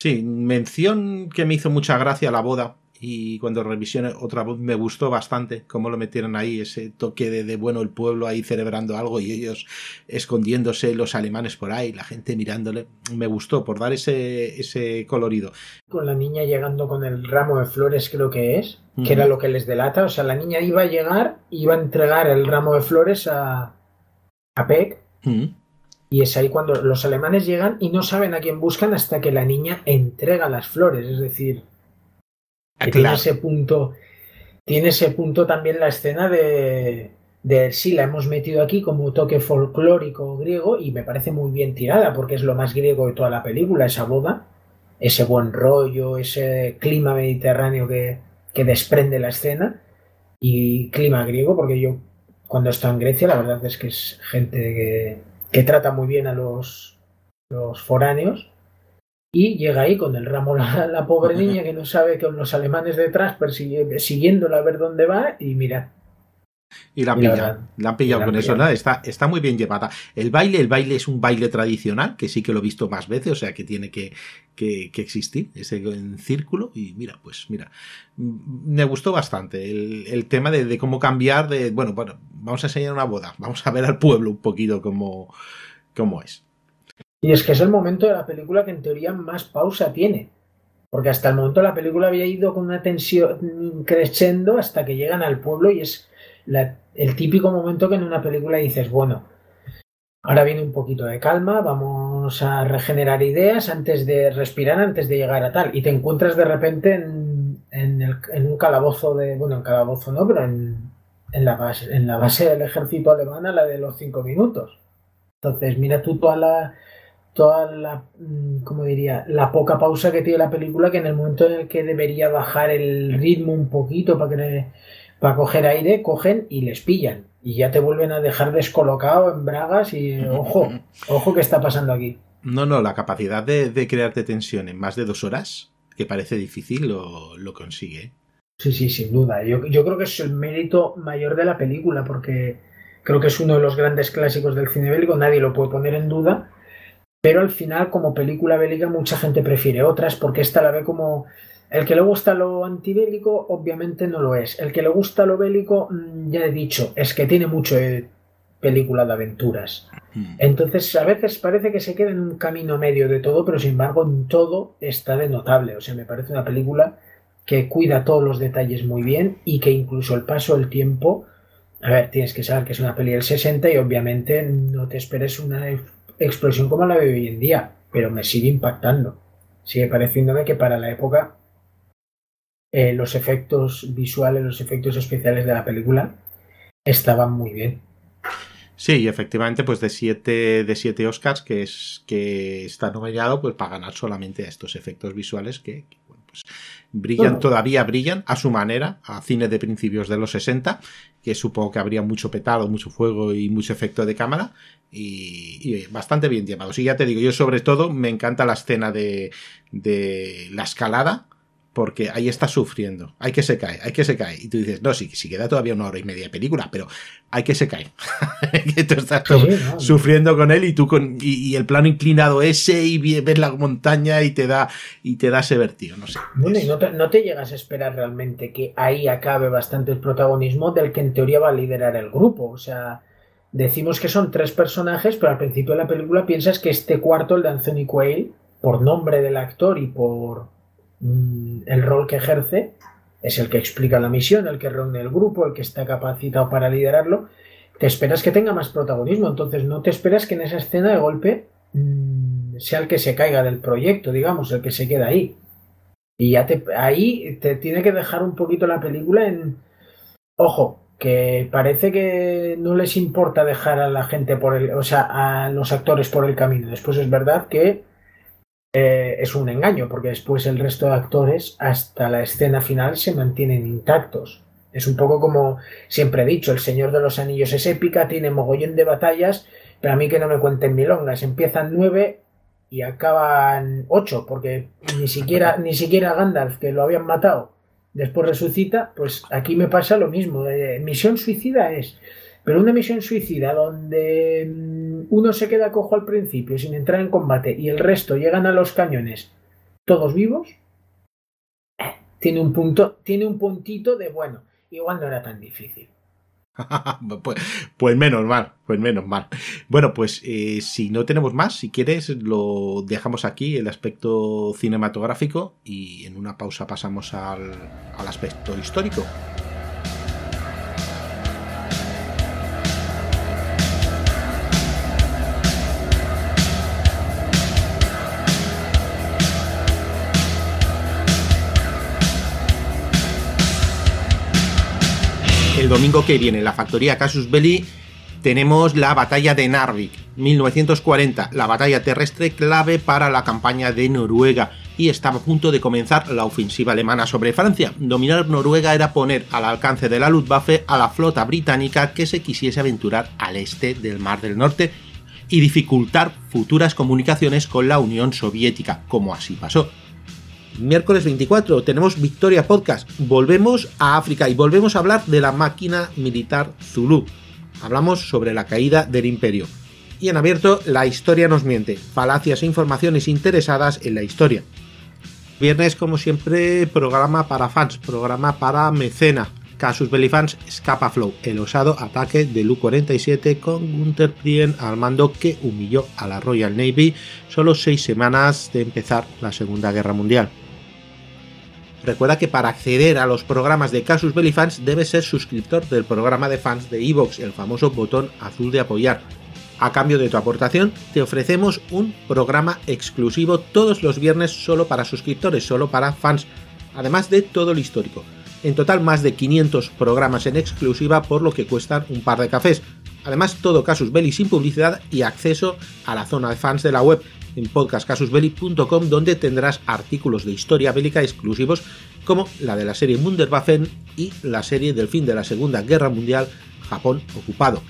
Sí, mención que me hizo mucha gracia la boda, y cuando revisioné otra voz me gustó bastante cómo lo metieron ahí, ese toque de, bueno el pueblo ahí celebrando algo y ellos escondiéndose, los alemanes por ahí, la gente mirándole. Me gustó por dar ese, ese colorido. Con la niña llegando con el ramo de flores creo que es, que era lo que les delata. O sea, la niña iba a llegar, iba a entregar el ramo de flores a, a Peck. Y es ahí cuando los alemanes llegan y no saben a quién buscan hasta que la niña entrega las flores. Es decir, Ah, tiene ese punto. Tiene ese punto también la escena de, de sí, la hemos metido aquí como toque folclórico griego y me parece muy bien tirada porque es lo más griego de toda la película, esa boda, ese buen rollo, ese clima mediterráneo que, que desprende la escena y clima griego porque yo cuando estoy en Grecia la verdad es que es gente que, que trata muy bien a los, los foráneos y llega ahí con el ramo la, pobre niña que no sabe que los alemanes detrás siguiéndola a ver dónde va y mira. Y la han pillado, la han pillado con eso, está, está muy bien llevada. El baile, el baile es un baile tradicional, que sí que lo he visto más veces, o sea que tiene que, que, existir, ese en círculo, y mira, pues mira, me gustó bastante el, tema de, de, cómo cambiar de, bueno, bueno, vamos a enseñar una boda, vamos a ver al pueblo un poquito cómo, cómo es. Y es que es el momento de la película que en teoría más pausa tiene. Porque hasta el momento la película había ido con una tensión creciendo hasta que llegan al pueblo y es el típico momento que en una película dices, bueno, ahora viene un poquito de calma, vamos a regenerar ideas antes de respirar, antes de llegar a tal. Y te encuentras de repente en, un calabozo de, bueno, en calabozo no, pero en, la base, en la base del ejército alemán la de los cinco minutos. Entonces, mira tú toda la, toda la, mm, como diría, la poca pausa que tiene la película, que en el momento en el que debería bajar el ritmo un poquito para que para coger aire, cogen y les pillan. Y ya te vuelven a dejar descolocado en bragas y ojo, ojo que está pasando aquí. No, no, la capacidad de, de crearte tensión en más de dos horas, que parece difícil, lo, lo consigue. Sí, sí, sin duda. Yo, yo creo que es el mérito mayor de la película, porque creo que es uno de los grandes clásicos del cine bélico, nadie lo puede poner en duda pero al final como película bélica mucha gente prefiere otras porque esta la ve como el que le gusta lo antibélico obviamente no lo es, el que le gusta lo bélico mm, ya he dicho, es que tiene mucho de película de aventuras. Hmm. Entonces a veces parece que se queda en un camino medio de todo, pero sin embargo en todo está de notable, o sea, me parece una película que cuida todos los detalles muy bien y que incluso el paso del tiempo a ver, tienes que saber que es una peli del 60 y obviamente no te esperes una explosión como la de hoy en día, pero me sigue impactando. Sigue pareciéndome que para la época eh, los efectos visuales, los efectos especiales de la película estaban muy bien. Sí, efectivamente, pues de siete, de siete Oscars que es que está nominado pues para ganar solamente a estos efectos visuales que, pues, brillan, todavía brillan a su manera, a cine de principios de los 60, que supongo que habría mucho petado, mucho fuego y mucho efecto de cámara, y, bastante bien llevados. Y ya te digo, yo sobre todo me encanta la escena de, de la escalada, porque ahí está sufriendo. Hay que se cae, hay que se cae. Y tú dices, no, sí, si queda todavía una hora y media de película, pero hay que se cae. que tú estás sufriendo con él y tú con, y, el plano inclinado ese y ves la montaña y te da, y te da ese vertigo, no sé. Bueno, y no te, no te llegas a esperar realmente que ahí acabe bastante el protagonismo del que en teoría va a liderar el grupo. O sea, decimos que son tres personajes, pero al principio de la película piensas que este cuarto, el de Anthony Quayle, por nombre del actor y por el rol que ejerce, es el que explica la misión, el que reúne el grupo, el que está capacitado para liderarlo, te esperas que tenga más protagonismo, entonces no te esperas que en esa escena de golpe mm, sea el que se caiga del proyecto, digamos, el que se queda ahí. Y ya te, ahí te tiene que dejar un poquito la película en... Ojo, que parece que no les importa dejar a la gente por el, o sea, a los actores por el camino. Después es verdad que eh, es un engaño, porque después el resto de actores hasta la escena final se mantienen intactos. Es un poco como siempre he dicho, El Señor de los Anillos es épica, tiene mogollón de batallas, pero a mí que no me cuenten milongas. Empiezan nueve y acaban ocho, porque ni siquiera, ni siquiera Gandalf, que lo habían matado, después resucita, pues aquí me pasa lo mismo. misión suicida es, pero una misión suicida donde mm, uno se queda cojo al principio sin entrar en combate y el resto llegan a los cañones todos vivos, eh, tiene un punto, tiene un puntito de bueno, igual no era tan difícil. pues, pues, menos mal, pues menos mal. Bueno, pues eh, si no tenemos más, si quieres, lo dejamos aquí, el aspecto cinematográfico, y en una pausa pasamos al, al aspecto histórico. Domingo que viene en la factoría Casus Belli tenemos la batalla de Narvik, 1940, la batalla terrestre clave para la campaña de Noruega y estaba a punto de comenzar la ofensiva alemana sobre Francia. Dominar Noruega era poner al alcance de la Luftwaffe a la flota británica que se quisiese aventurar al este del Mar del Norte y dificultar futuras comunicaciones con la Unión Soviética, como así pasó miércoles 24 tenemos Victoria Podcast. Volvemos a África y volvemos a hablar de la máquina militar Zulu. Hablamos sobre la caída del imperio. Y en abierto, la historia nos miente. Falacias e informaciones interesadas en la historia. Viernes, como siempre, programa para fans, programa para mecena. Casus Belli Fans Scapa Flow, el osado ataque de Lu-47 con Gunther Prien al mando que humilló a la Royal Navy solo seis semanas de empezar la Segunda Guerra Mundial. Recuerda que para acceder a los programas de Casus Belli Fans debes ser suscriptor del programa de fans de Evox, el famoso botón azul de apoyar. A cambio de tu aportación, te ofrecemos un programa exclusivo todos los viernes solo para suscriptores, solo para fans, además de todo el histórico. En total, más de 500 programas en exclusiva, por lo que cuestan un par de cafés. Además, todo Casus Belli sin publicidad y acceso a la zona de fans de la web, en podcastcasusbelli.com donde tendrás artículos de historia bélica exclusivos como la de la serie Munderwaffen y la serie del fin de la Segunda Guerra Mundial Japón ocupado.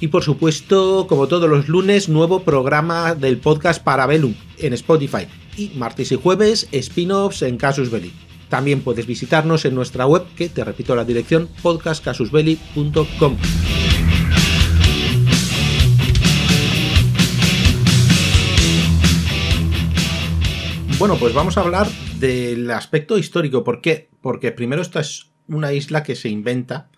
Y por supuesto, como todos los lunes, nuevo programa del podcast Parabellum en Spotify y martes y jueves spin-offs en Casus Belli. También puedes visitarnos en nuestra web que te repito la dirección podcastcasusbelli.com. Bueno, pues vamos a hablar del aspecto histórico. ¿Por qué? Porque primero esta es una isla que se inventa,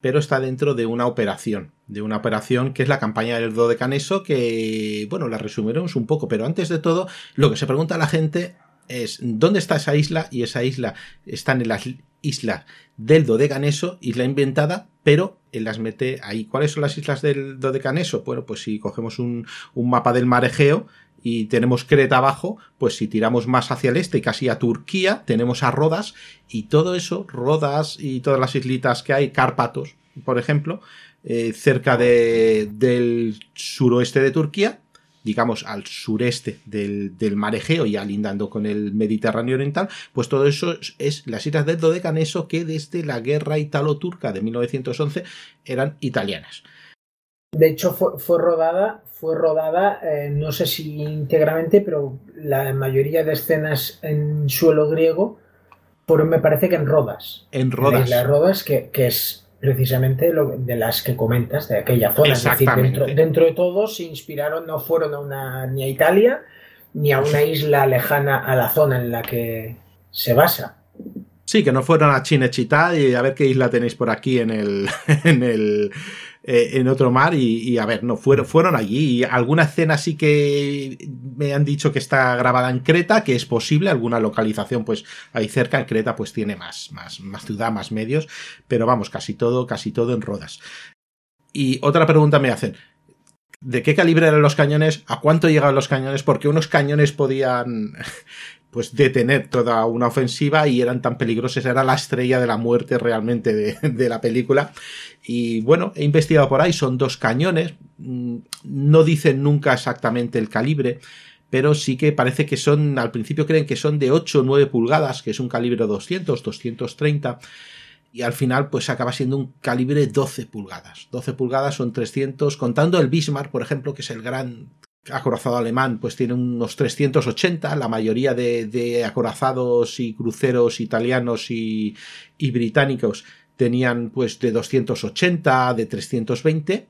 pero está dentro de una operación, de una operación que es la campaña del Dodecaneso, que, bueno, la resumiremos un poco, pero antes de todo, lo que se pregunta a la gente es, ¿dónde está esa isla? Y esa isla está en las islas del Dodecaneso, isla inventada, pero él las mete ahí. ¿Cuáles son las islas del Dodecaneso? Bueno, pues si cogemos un, un mapa del mar Egeo, y tenemos Creta abajo, pues si tiramos más hacia el este, casi a Turquía, tenemos a Rodas y todo eso, Rodas y todas las islitas que hay, Cárpatos, por ejemplo, eh, cerca de, del suroeste de Turquía, digamos al sureste del, del mar Egeo y alindando con el Mediterráneo Oriental, pues todo eso es, las islas del Dodecaneso que desde la guerra italo-turca de 1911 eran italianas. De hecho, fue, fue rodada, fue rodada, eh, no sé si íntegramente, pero la mayoría de escenas en suelo griego fueron, me parece que en Rodas. En Rodas. En Rodas, que, es precisamente lo, de las que comentas, de aquella zona. Es decir, dentro, dentro, de todo se inspiraron, no fueron a una, ni a Italia, ni a una isla lejana a la zona en la que se basa. Sí, que no fueron a Chinechita y a ver qué isla tenéis por aquí en el, en el, eh, en otro mar y, a ver, no, fueron, fueron allí. Y alguna escena sí que me han dicho que está grabada en Creta, que es posible, alguna localización pues ahí cerca, en Creta pues tiene más, más, más ciudad, más medios, pero vamos, casi todo, casi todo en Rodas. Y otra pregunta me hacen, ¿de qué calibre eran los cañones? ¿A cuánto llegaban los cañones? Porque unos cañones podían pues detener toda una ofensiva y eran tan peligrosos, era la estrella de la muerte realmente de, la película. Y bueno, he investigado por ahí, son dos cañones, mm, no dicen nunca exactamente el calibre, pero sí que parece que son, al principio creen que son de 8 o 9 pulgadas, que es un calibre 200, 230, y al final pues acaba siendo un calibre 12 pulgadas. 12 pulgadas son 300, contando el Bismarck, por ejemplo, que es el gran acorazado alemán, pues tiene unos 380, la mayoría de, acorazados y cruceros italianos y, británicos tenían pues de 280, de 320,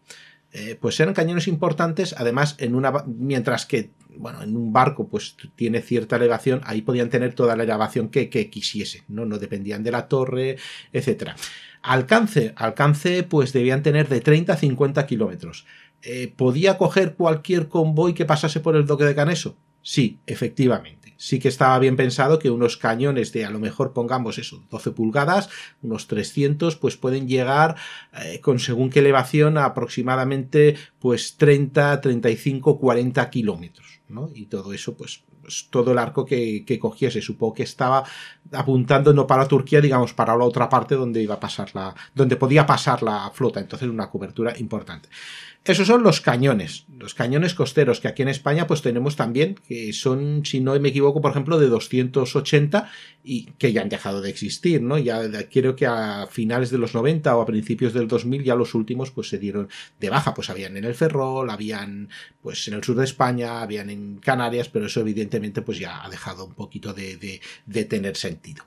eh, pues eran cañones importantes, además en una, mientras que, bueno, en un barco pues tiene cierta elevación, ahí podían tener toda la elevación que, que quisiesen, ¿no? No dependían de la torre, etcétera. Alcance, alcance pues debían tener de 30 a 50 kilómetros. Eh, ¿Podía coger cualquier convoy que pasase por el doque de Caneso? Sí, efectivamente sí que estaba bien pensado que unos cañones de a lo mejor pongamos eso, 12 pulgadas, unos 300, pues pueden llegar eh, con según qué elevación a aproximadamente pues 30, 35, 40 kilómetros, ¿no? Y todo eso pues, pues todo el arco que, que, cogiese. Supongo que estaba apuntando no para Turquía, digamos, para la otra parte donde iba a pasar la, donde podía pasar la flota. Entonces, una cobertura importante. Esos son los cañones, los cañones costeros, que aquí en España pues tenemos también, que son, si no me equivoco, por ejemplo, de 280 y que ya han dejado de existir, ¿no? Ya creo que a finales de los 90 o a principios del 2000 ya los últimos pues se dieron de baja, pues habían en el Ferrol, habían pues en el sur de España, habían en Canarias, pero eso evidentemente pues ya ha dejado un poquito de, de, tener sentido.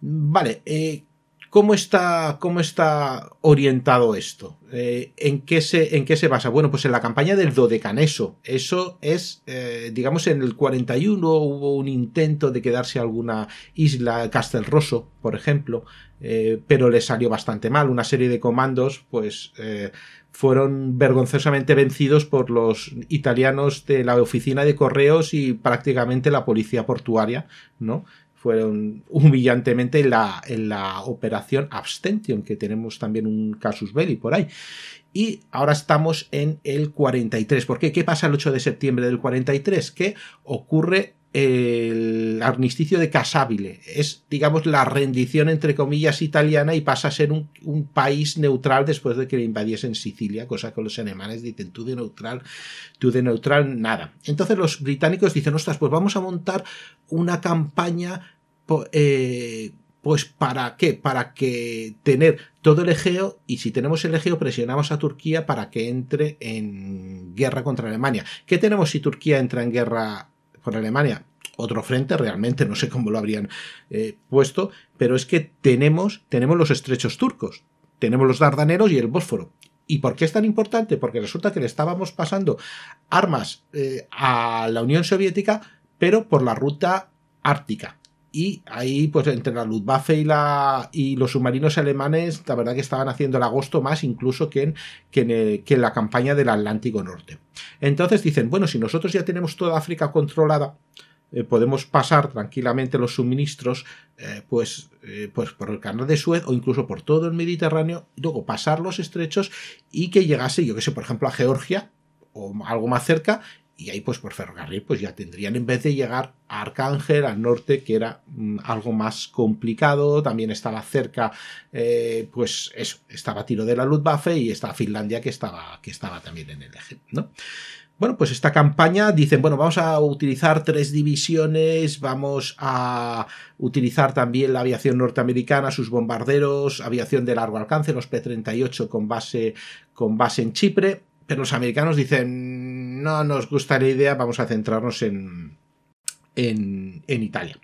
Vale, eh, ¿Cómo está, cómo está orientado esto? Eh, ¿en, qué se, ¿En qué se basa? Bueno, pues en la campaña del Dodecaneso. Eso es, eh, digamos, en el 41 hubo un intento de quedarse alguna isla, Castelrosso, por ejemplo, eh, pero le salió bastante mal. Una serie de comandos, pues, fueron vergonzosamente vencidos por los italianos de la oficina de correos y prácticamente la policía portuaria, ¿no? Fueron humillantemente en la, en la operación Abstention, que tenemos también un casus belli por ahí. Y ahora estamos en el 43. ¿Por qué? ¿Qué pasa el 8 de septiembre del 43? Que ocurre el armisticio de Casabile. Es, digamos, la rendición, entre comillas, italiana y pasa a ser un, país neutral después de que le invadiesen Sicilia, cosa que los alemanes dicen, tú de neutral, tú de neutral, nada. Entonces los británicos dicen, ostras, pues vamos a montar una campaña, eh, pues para qué? Para que tener todo el Egeo y si tenemos el Egeo presionamos a Turquía para que entre en guerra contra Alemania. ¿Qué tenemos si Turquía entra en guerra con Alemania, otro frente, realmente no sé cómo lo habrían eh, puesto, pero es que tenemos, tenemos los estrechos turcos, tenemos los Dardaneros y el Bósforo. ¿Y por qué es tan importante? Porque resulta que le estábamos pasando armas eh, a la Unión Soviética, pero por la ruta ártica. Y ahí, pues entre la Luftwaffe y, la, y los submarinos alemanes, la verdad que estaban haciendo el agosto más incluso que en, que la campaña del Atlántico Norte. Entonces dicen, bueno, si nosotros ya tenemos toda África controlada, eh, podemos pasar tranquilamente los suministros eh, pues, eh, pues por el canal de Suez o incluso por todo el Mediterráneo, luego pasar los estrechos y que llegase, yo que sé, por ejemplo, a Georgia o algo más cerca y ahí pues por ferrocarril pues ya tendrían en vez de llegar a Arcángel al norte que era mm, algo más complicado también estaba cerca eh, pues eso estaba tiro de la Luftwaffe y estaba Finlandia que estaba que estaba también en el eje no bueno, pues esta campaña dicen, bueno, vamos a utilizar tres divisiones, vamos a utilizar también la aviación norteamericana, sus bombarderos, aviación de largo alcance, los P-38 con base, con base en Chipre, pero los americanos dicen, no nos gusta la idea, vamos a centrarnos en, en, en Italia.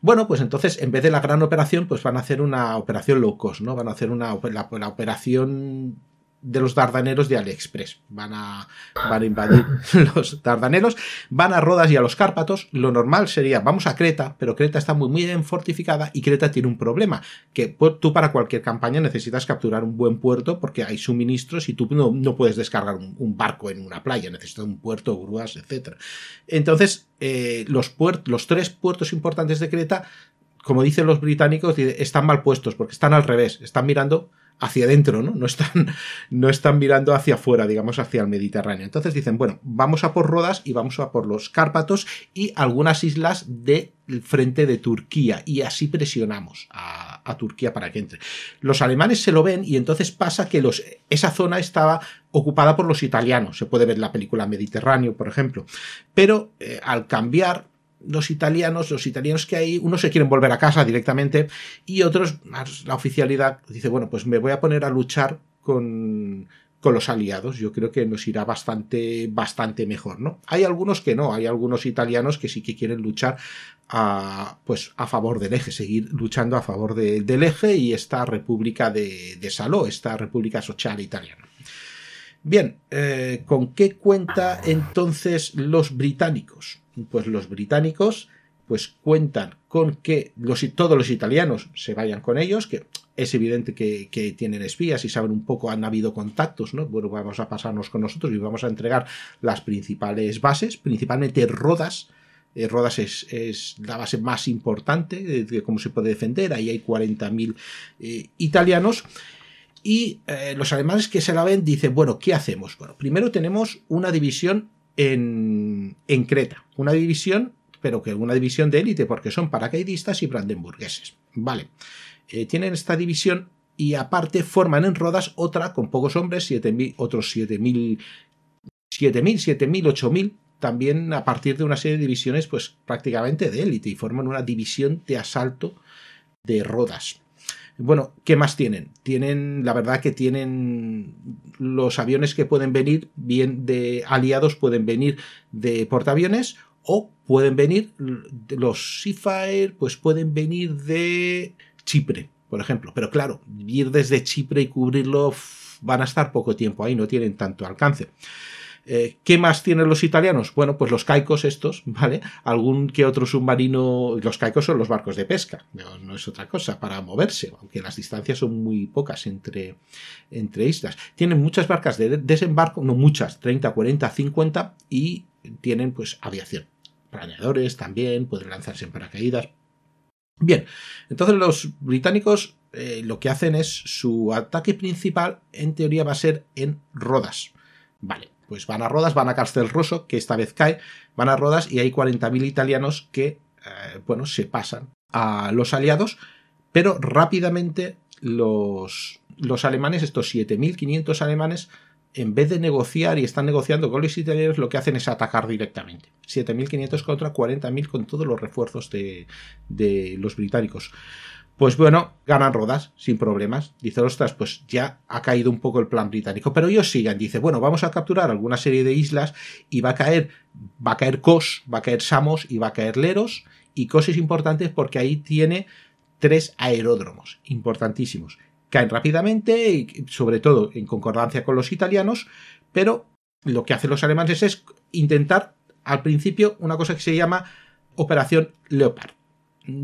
Bueno, pues entonces, en vez de la gran operación, pues van a hacer una operación low cost, ¿no? Van a hacer una la operación de los dardaneros de AliExpress. Van a, van a invadir los dardaneros, van a Rodas y a los Cárpatos. Lo normal sería, vamos a Creta, pero Creta está muy, muy bien fortificada y Creta tiene un problema, que tú para cualquier campaña necesitas capturar un buen puerto porque hay suministros y tú no, no puedes descargar un, barco en una playa, necesitas un puerto, grúas, etc. Entonces, eh, los tres puertos importantes de Creta, como dicen los británicos, están mal puestos porque están al revés, están mirando hacia adentro, ¿no? No están, no están mirando hacia afuera, digamos, hacia el Mediterráneo. Entonces dicen, bueno, vamos a por Rodas y vamos a por los Cárpatos y algunas islas del frente de Turquía y así presionamos a, Turquía para que entre. Los alemanes se lo ven y entonces pasa que esa zona estaba ocupada por los italianos. Se puede ver la película Mediterráneo, por ejemplo. Pero eh, al cambiar los italianos, los italianos que hay, unos se quieren volver a casa directamente y otros, más la oficialidad, dice, bueno, pues me voy a poner a luchar con, con los aliados. Yo creo que nos irá bastante, bastante mejor, ¿no? Hay algunos que no, hay algunos italianos que sí que quieren luchar a, pues, a favor del eje, seguir luchando a favor del eje y esta república de, de Saló, esta república social italiana. Bien, eh, ¿con qué cuenta entonces los británicos? Pues los británicos pues cuentan con que los, todos los italianos se vayan con ellos, que es evidente que, tienen espías y saben un poco, han habido contactos, ¿no? Bueno, vamos a pasarnos con nosotros y vamos a entregar las principales bases, principalmente Rodas. Eh, Rodas es, la base más importante de, cómo se puede defender, ahí hay 40.000 eh, italianos. Y eh, los alemanes que se la ven dicen, bueno, ¿qué hacemos? Bueno, primero tenemos una división en, Creta. Una división, pero que una división de élite, porque son paracaidistas y brandenburgueses. Vale. Eh, tienen esta división y aparte forman en Rodas otra con pocos hombres, 7.000, otros 7.000, 7.000, 7.000, 8.000, también a partir de una serie de divisiones, pues prácticamente de élite, y forman una división de asalto de Rodas. Bueno, ¿qué más tienen? Tienen, la verdad que tienen los aviones que pueden venir, bien de aliados, pueden venir de portaaviones o pueden venir, los Seafire, pues pueden venir de Chipre, por ejemplo. Pero claro, ir desde Chipre y cubrirlo van a estar poco tiempo ahí, no tienen tanto alcance. Eh, ¿Qué más tienen los italianos? Bueno, pues los caicos estos, ¿vale? Algún que otro submarino, los caicos son los barcos de pesca, no, es otra cosa, para moverse, aunque las distancias son muy pocas entre, entre islas. Tienen muchas barcas de desembarco, no muchas, 30, 40, 50, y tienen pues aviación. Planeadores también, pueden lanzarse en paracaídas. Bien, entonces los británicos eh, lo que hacen es su ataque principal, en teoría va a ser en Rodas. Vale, pues van a Rodas, van a Castel Rosso, que esta vez cae, van a Rodas y hay 40.000 italianos que, eh, bueno, se pasan a los aliados, pero rápidamente los, los alemanes, estos 7.500 alemanes, en vez de negociar y están negociando con los italianos, lo que hacen es atacar directamente. 7.500 contra 40.000 con todos los refuerzos de, de los británicos. Pues bueno, ganan rodas sin problemas. Dice, ostras, pues ya ha caído un poco el plan británico. Pero ellos sigan. Dice, bueno, vamos a capturar alguna serie de islas y va a caer, va a caer Kos, va a caer Samos y va a caer Leros. Y Kos es importante porque ahí tiene tres aeródromos importantísimos. Caen rápidamente y sobre todo en concordancia con los italianos, pero lo que hacen los alemanes es intentar al principio una cosa que se llama Operación Leopard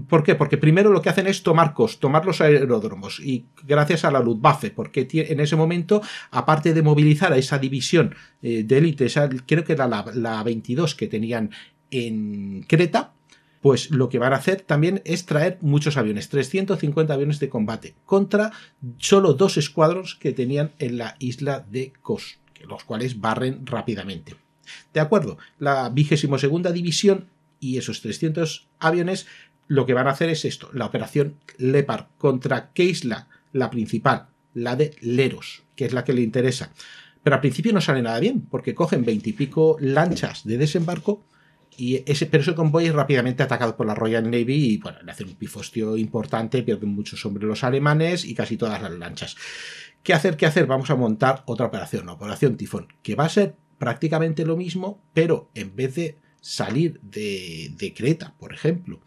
¿Por qué? Porque primero lo que hacen es tomar COS, tomar los aeródromos y gracias a la Luftwaffe, porque en ese momento, aparte de movilizar a esa división eh, de élite, creo que era la, la 22 que tenían en Creta, pues lo que van a hacer también es traer muchos aviones, 350 aviones de combate, contra solo dos escuadros que tenían en la isla de Kos, los cuales barren rápidamente. De acuerdo, la vigésimo segunda división y esos 300 aviones lo que van a hacer es esto, la operación Lepar contra qué isla, la principal, la de Leros, que es la que le interesa. Pero al principio no sale nada bien, porque cogen veintipico lanchas de desembarco y ese, pero ese convoy es rápidamente atacado por la Royal Navy y bueno, le hacen un pifostio importante, pierden muchos hombres los alemanes y casi todas las lanchas. ¿Qué hacer? ¿Qué hacer? Vamos a montar otra operación, la operación Tifón, que va a ser prácticamente lo mismo, pero en vez de salir de Creta, por ejemplo,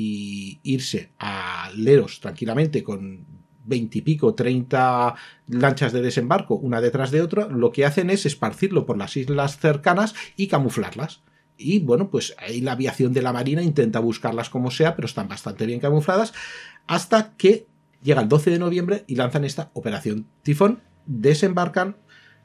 y irse a Leros tranquilamente con veintipico, treinta lanchas de desembarco, una detrás de otra, lo que hacen es esparcirlo por las islas cercanas y camuflarlas. Y bueno, pues ahí la aviación de la Marina intenta buscarlas como sea, pero están bastante bien camufladas, hasta que llega el 12 de noviembre y lanzan esta operación Tifón, desembarcan,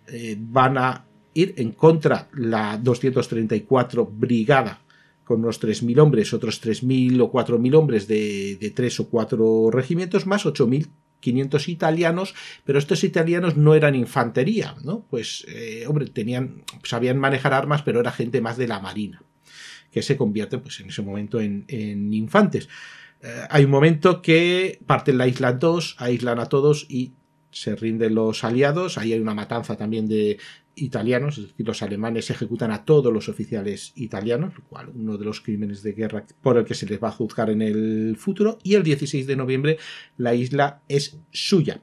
eh, van a ir en contra la 234 Brigada con unos 3.000 hombres, otros 3.000 o 4.000 hombres de, de 3 o 4 regimientos, más 8.000 500 italianos, pero estos italianos no eran infantería, ¿no? Pues, eh, hombre, tenían, sabían manejar armas, pero era gente más de la marina, que se convierte, pues, en ese momento en, infantes. Eh, hay un momento que parten la isla 2, aíslan a todos y se rinden los aliados. Ahí hay una matanza también de italianos, es decir, los alemanes ejecutan a todos los oficiales italianos, lo cual uno de los crímenes de guerra por el que se les va a juzgar en el futuro. Y el 16 de noviembre la isla es suya.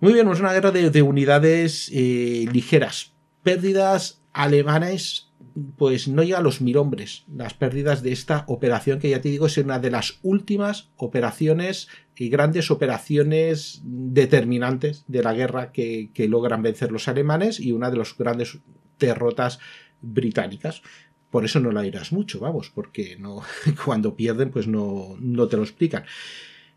Muy bien, es una guerra de, unidades eh, ligeras. Pérdidas alemanes pues no llega a los mil hombres. Las pérdidas de esta operación, que ya te digo, es una de las últimas operaciones y grandes operaciones determinantes de la guerra que, logran vencer los alemanes y una de las grandes derrotas británicas. Por eso no la irás mucho, vamos, porque no, cuando pierden, pues no, no te lo explican.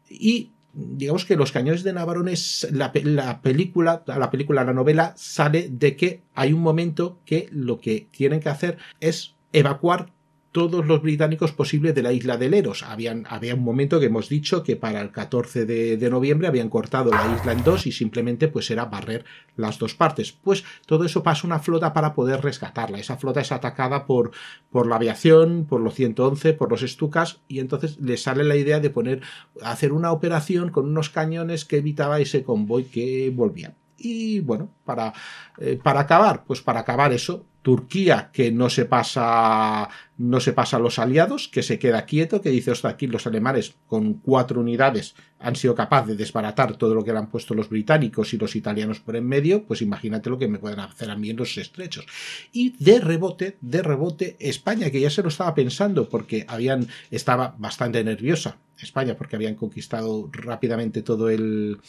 Y digamos que los cañones de Navarones, la, la, película, la película, la novela, sale de que hay un momento que lo que tienen que hacer es evacuar todos los británicos posibles de la isla de Leros. Habían, había un momento que hemos dicho que para el 14 de, noviembre habían cortado la isla en dos y simplemente pues era barrer las dos partes. Pues todo eso pasa una flota para poder rescatarla. Esa flota es atacada por, por la aviación, por los 111, por los Stukas y entonces le sale la idea de poner, hacer una operación con unos cañones que evitaba ese convoy que volvía. Y bueno, para, eh, para acabar, pues para acabar eso, Turquía que no se pasa no se pasa a los aliados, que se queda quieto, que dice, hasta aquí los alemanes con cuatro unidades han sido capaces de desbaratar todo lo que le han puesto los británicos y los italianos por en medio, pues imagínate lo que me pueden hacer a mí en los estrechos. Y de rebote, de rebote, España, que ya se lo estaba pensando porque habían, estaba bastante nerviosa España porque habían conquistado rápidamente todo el,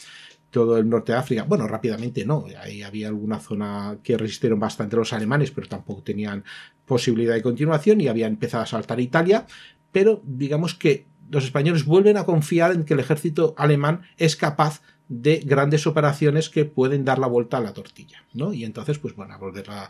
todo el norte de África. Bueno, rápidamente no, ahí había alguna zona que resistieron bastante los alemanes, pero tampoco tenían posibilidad de continuación y había empezado a saltar Italia, pero digamos que los españoles vuelven a confiar en que el ejército alemán es capaz de grandes operaciones que pueden dar la vuelta a la tortilla, ¿no? Y entonces, pues bueno, a volver a,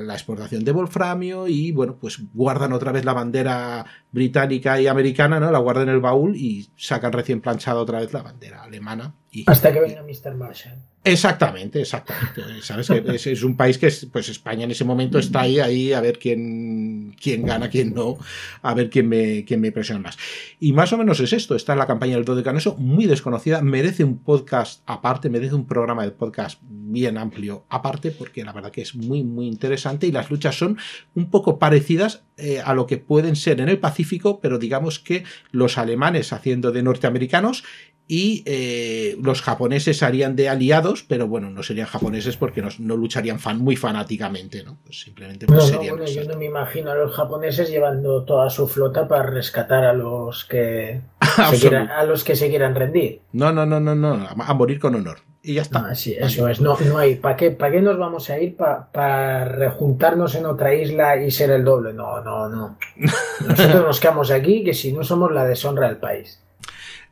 la exportación de wolframio y, bueno, pues guardan otra vez la bandera británica y americana, ¿no? La guardan en el baúl y sacan recién planchada otra vez la bandera alemana. Y, Hasta que venga Mr. Marshall. Exactamente, exactamente. Sabes que es, un país que, pues España en ese momento está ahí, ahí a ver quién, quién gana, quién no, a ver quién me, quién me presiona más. Y más o menos es esto. Está la campaña del Dodecaneso, muy desconocida, merece un podcast aparte, merece un programa de podcast bien amplio aparte, porque la verdad que es muy, muy interesante y las luchas son un poco parecidas eh, a lo que pueden ser en el Pacífico, pero digamos que los alemanes haciendo de norteamericanos y eh, los japoneses harían de aliados, pero bueno, no serían japoneses porque no, lucharían fan, muy fanáticamente, ¿no? Pues simplemente pues serían yo no me imagino a los japoneses llevando toda su flota para rescatar a los que se quieran, a los que se quieran rendir. No, no, no, no, no, a, morir con honor. Y ya está. Ah, sí, eso es. No, no hay. ¿Para qué, ¿Para qué nos vamos a ir? ¿Para rejuntarnos en otra isla y ser el doble? No, no, no. Nosotros nos quedamos aquí, que si no somos la deshonra del país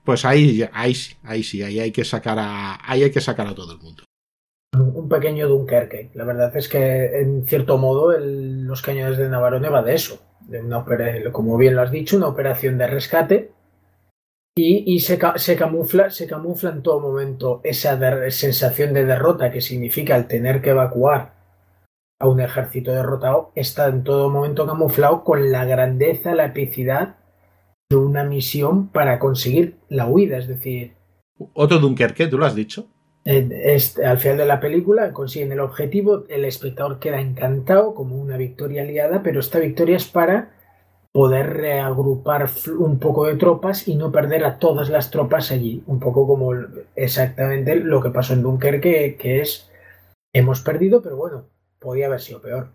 pues ahí, ahí sí, ahí sí, ahí hay que sacar a, ahí hay que sacar a todo el mundo. Un pequeño Dunkerque. La verdad es que, en cierto modo, los cañones de Navarone va de eso. De una como bien lo has dicho, una operación de rescate. Y, se, camufla, se camufla en todo momento esa sensación de derrota que significa el tener que evacuar a un ejército derrotado. Está en todo momento camuflado con la grandeza, la epicidad de una misión para conseguir la huida, es decir... Otro Dunkerque, tú lo has dicho. al final de la película consiguen el objetivo, el espectador queda encantado como una victoria aliada, pero esta victoria es para poder reagrupar un poco de tropas y no perder a todas las tropas allí. Un poco como exactamente lo que pasó en Dunkerque, que es hemos perdido, pero bueno, podía haber sido peor.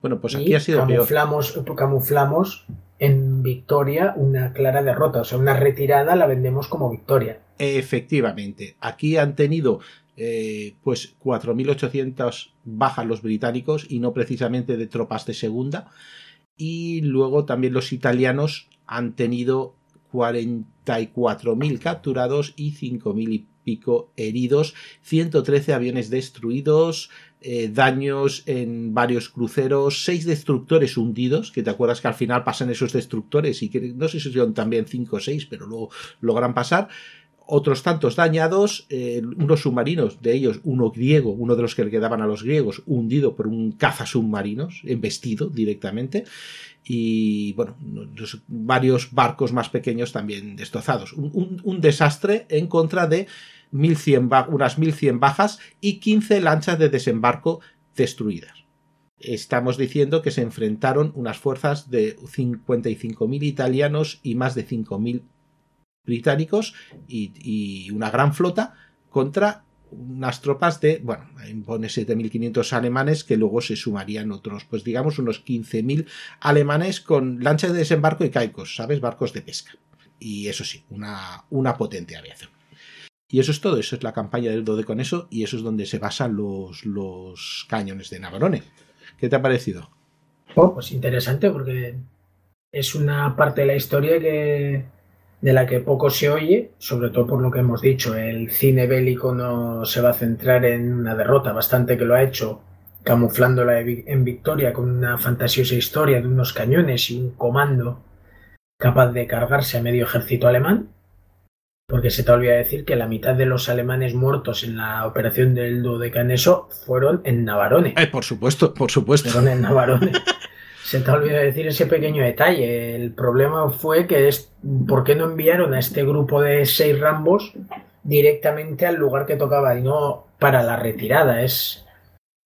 Bueno, pues aquí ha sido camuflamos, peor. Camuflamos en victoria una clara derrota, o sea, una retirada la vendemos como victoria. Efectivamente, aquí han tenido eh, pues 4.800 bajas los británicos y no precisamente de tropas de segunda. Y luego también los italianos han tenido 44.000 capturados y 5.000 y pico heridos, 113 aviones destruidos, eh, daños en varios cruceros, 6 destructores hundidos, que te acuerdas que al final pasan esos destructores y que no sé si son también 5 o 6, pero luego logran pasar. otros tantos dañados, eh, unos submarinos, de ellos uno griego, uno de los que le quedaban a los griegos, hundido por un caza submarinos, embestido directamente, y bueno, varios barcos más pequeños también destrozados. Un, desastre en contra de 1100 unas 1100 bajas y 15 lanchas de desembarco destruidas. Estamos diciendo que se enfrentaron unas fuerzas de 55.000 italianos y más de 5.000 británicos y, una gran flota contra unas tropas de, bueno, impone 7.500 alemanes que luego se sumarían otros, pues digamos unos 15.000 alemanes con lanchas de desembarco y caicos, ¿sabes? Barcos de pesca. Y eso sí, una, una potente aviación. Y eso es todo, eso es la campaña del Dode con eso y eso es donde se basan los, los cañones de Navarone. ¿Qué te ha parecido? Oh, pues interesante porque es una parte de la historia que, de la que poco se oye, sobre todo por lo que hemos dicho. El cine bélico no se va a centrar en una derrota, bastante que lo ha hecho, camuflándola en victoria con una fantasiosa historia de unos cañones y un comando capaz de cargarse a medio ejército alemán. Porque se te olvida decir que la mitad de los alemanes muertos en la operación del Duodecaneso fueron en Navarone. Eh, por supuesto, por supuesto. Fueron en Navarone. Se te olvidó decir ese pequeño detalle. El problema fue que es por qué no enviaron a este grupo de seis Rambos directamente al lugar que tocaba y no para la retirada. Es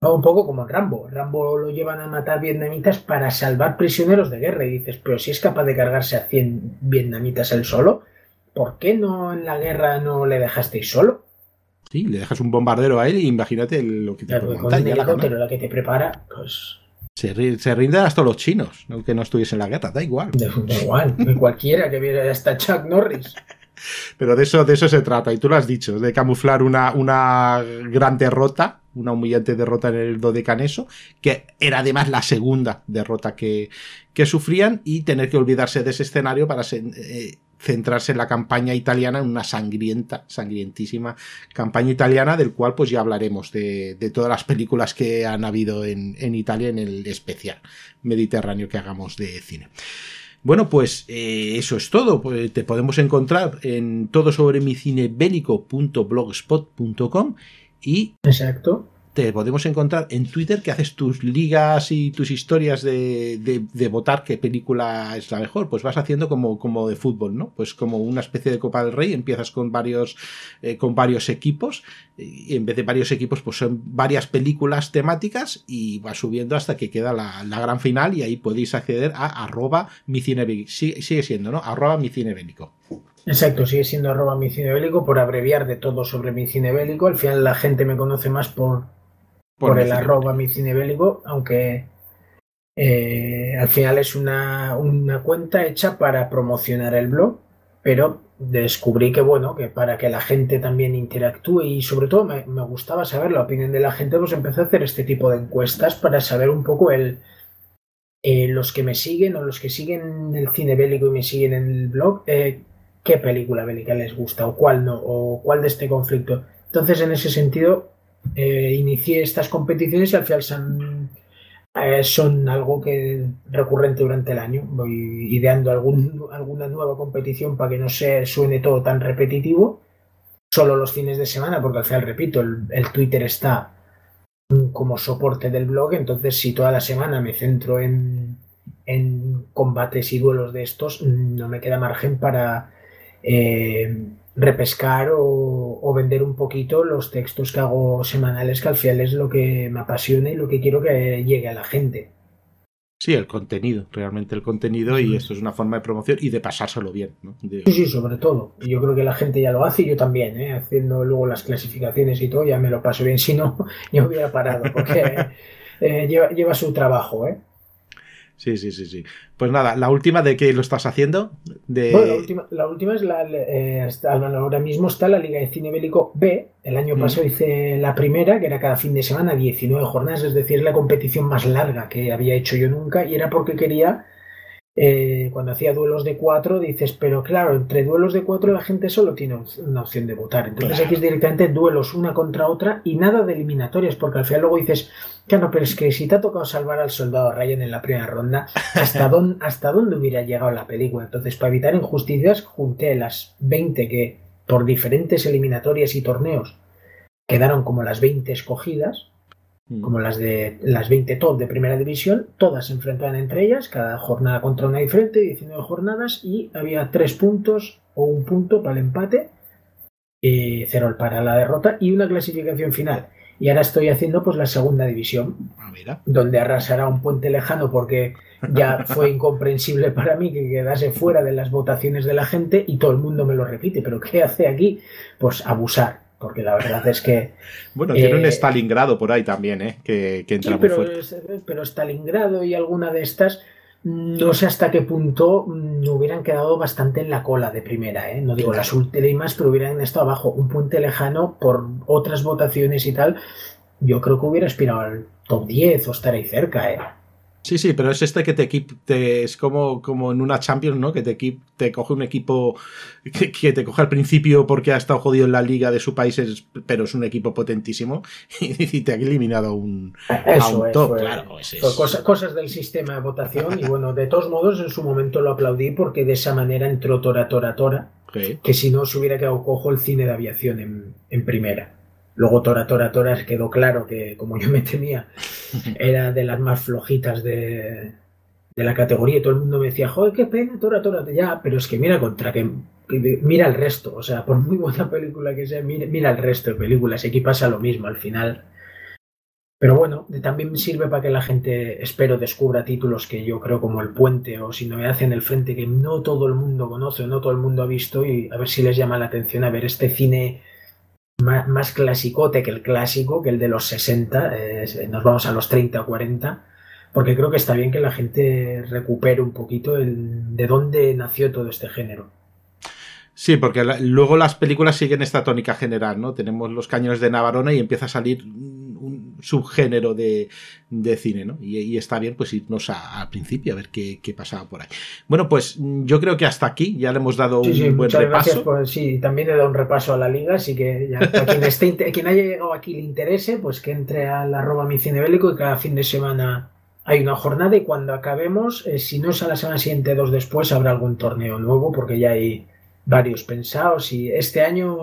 un poco como Rambo. Rambo lo llevan a matar vietnamitas para salvar prisioneros de guerra. Y dices, pero si es capaz de cargarse a 100 vietnamitas él solo, ¿por qué no en la guerra no le dejasteis solo? Sí, le dejas un bombardero a él y imagínate lo que te claro, con un helicóptero la que te prepara, pues se, rinden hasta los chinos, aunque no estuviesen en la guerra, da igual. Da, igual, cualquiera que viera hasta Chuck Norris. Pero de eso, de eso se trata, y tú lo has dicho, de camuflar una, una gran derrota, una humillante derrota en el Dodecaneso, que era además la segunda derrota que, que sufrían, y tener que olvidarse de ese escenario para eh, centrarse en la campaña italiana, en una sangrienta, sangrientísima campaña italiana, del cual pues ya hablaremos de, todas las películas que han habido en, Italia en el especial mediterráneo que hagamos de cine. Bueno, pues eh, eso es todo. Pues, te podemos encontrar en todo sobre mi cine y Exacto te podemos encontrar en Twitter que haces tus ligas y tus historias de, de, votar qué película es la mejor. Pues vas haciendo como, como de fútbol, ¿no? Pues como una especie de Copa del Rey, empiezas con varios, eh, con varios equipos y en vez de varios equipos pues son varias películas temáticas y vas subiendo hasta que queda la, la gran final y ahí podéis acceder a arroba mi cine sigue, siendo, ¿no? Arroba mi cine bélico. Exacto, sigue siendo arroba mi cine bélico por abreviar de todo sobre mi cine bélico. Al final la gente me conoce más por por, el arroba mi cine bélico, aunque eh, al final es una, una, cuenta hecha para promocionar el blog, pero descubrí que bueno, que para que la gente también interactúe y sobre todo me, gustaba saber la opinión de la gente, pues empecé a hacer este tipo de encuestas para saber un poco el eh, los que me siguen o los que siguen el cine bélico y me siguen en el blog, eh, qué película bélica les gusta o cuál no, o cuál de este conflicto. Entonces, en ese sentido, eh, inicié estas competiciones y al final son, eh, son algo que recurrente durante el año. Voy ideando algún, alguna nueva competición para que no se suene todo tan repetitivo. Solo los fines de semana, porque al final, repito, el, Twitter está como soporte del blog, entonces si toda la semana me centro en, en combates y duelos de estos, no me queda margen para eh, repescar o, vender un poquito los textos que hago semanales, que al final es lo que me apasiona y lo que quiero que llegue a la gente. Sí, el contenido, realmente el contenido, y esto es una forma de promoción y de pasárselo bien. ¿no? Sí, sí, sobre todo. Yo creo que la gente ya lo hace y yo también, ¿eh? haciendo luego las clasificaciones y todo, ya me lo paso bien. Si no, yo hubiera parado, porque eh, lleva, lleva su trabajo. ¿eh? Sí, sí, sí, sí. Pues nada, la última de qué lo estás haciendo. De... Bueno, la última, es la. Eh, ahora mismo está la Liga de Cine Bélico B. El año mm. pasado hice la primera, que era cada fin de semana, 19 jornadas, es decir, la competición más larga que había hecho yo nunca, y era porque quería eh, cuando hacía duelos de cuatro, dices, pero claro, entre duelos de cuatro la gente solo tiene una opción de votar. Entonces aquí es directamente duelos una contra otra y nada de eliminatorias, porque al final luego dices, claro, pero es que si te ha tocado salvar al soldado Ryan en la primera ronda, ¿hasta dónde, hasta dónde hubiera llegado la película? Entonces, para evitar injusticias, junté las 20 que por diferentes eliminatorias y torneos quedaron como las 20 escogidas. Como las de las 20 top de primera división, todas se enfrentaban entre ellas, cada jornada contra una diferente, 19 jornadas, y había tres puntos o un punto para el empate, y cero para la derrota, y una clasificación final. Y ahora estoy haciendo pues la segunda división, ah, donde arrasará un puente lejano porque ya fue incomprensible para mí que quedase fuera de las votaciones de la gente y todo el mundo me lo repite. Pero ¿qué hace aquí? Pues abusar. Porque la verdad es que. Bueno, tiene un eh, Stalingrado por ahí también, ¿eh? Que, entra pero, pero Stalingrado y alguna de estas no sé hasta qué punto mm, hubieran quedado bastante en la cola de primera, ¿eh? no digo las últimas, pero hubieran estado abajo un puente lejano por otras votaciones y tal. Yo creo que hubiera aspirado al top 10 o estar ahí cerca. ¿eh? Sí, sí, pero es este que te, te es como, como en una Champions, ¿no? Que te, te coge un equipo que, te coge al principio porque ha estado jodido en la liga de su país, pero es un equipo potentísimo y, te ha eliminado un, Eso, top. claro, cosas, del sistema de votación y bueno, de todos modos en su momento lo aplaudí porque de esa manera entró Tora Tora Tora, que si no se hubiera quedado cojo el cine de aviación en, en primera. Luego Tora Tora Tora quedó claro que, como yo me temía, era de las más flojitas de, la categoría y todo el mundo me decía, joder, qué pena, Tora Tora, ya, pero es que mira contra que, mira el resto, o sea, por muy buena película que sea, mira, el resto de películas, aquí pasa lo mismo al final. Pero bueno, también sirve para que la gente, espero, descubra títulos que yo creo como El Puente o Si no me hacen el frente que no todo el mundo conoce o no todo el mundo ha visto y a ver si les llama la atención a ver este cine más, clasicote que el clásico, que el de los 60, nos vamos a los 30 o 40, porque creo que está bien que la gente recupere un poquito el, de dónde nació todo este género. Sí, porque luego las películas siguen esta tónica general, ¿no? Tenemos los cañones de Navarona y empieza a salir subgénero de, cine, ¿no? Y, está bien, pues irnos al principio a ver qué, qué, pasaba por ahí. Bueno, pues yo creo que hasta aquí ya le hemos dado un buen repaso. Gracias sí, también he dado un repaso a la liga, así que ya, a quien, esté, quien haya llegado aquí le interese, pues que entre al arroba mi cine bélico y cada fin de semana hay una jornada y cuando acabemos, eh, si no es a la semana siguiente, dos después, habrá algún torneo nuevo porque ya hay varios pensados y este año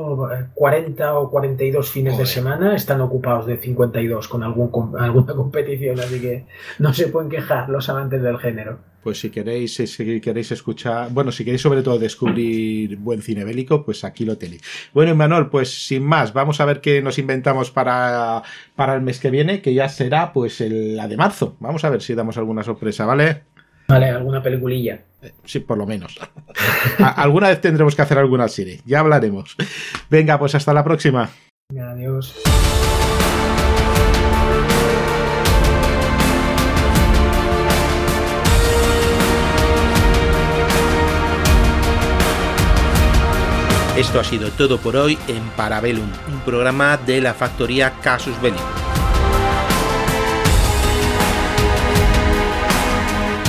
40 o 42 fines de semana están ocupados de 52 con algún, alguna competición, así que no se pueden quejar los amantes del género. Pues si queréis, si queréis escuchar, bueno, si queréis sobre todo descubrir buen cine bélico, pues aquí lo tenéis. Bueno, Manuel, pues sin más, vamos a ver qué nos inventamos para, para el mes que viene, que ya será pues la de marzo. Vamos a ver si damos alguna sorpresa, ¿vale? Vale, alguna peliculilla. Sí, por lo menos. alguna vez tendremos que hacer alguna serie. Ya hablaremos. Venga, pues hasta la próxima. Adiós. Esto ha sido todo por hoy en Parabellum, un programa de la factoría Casus Belli.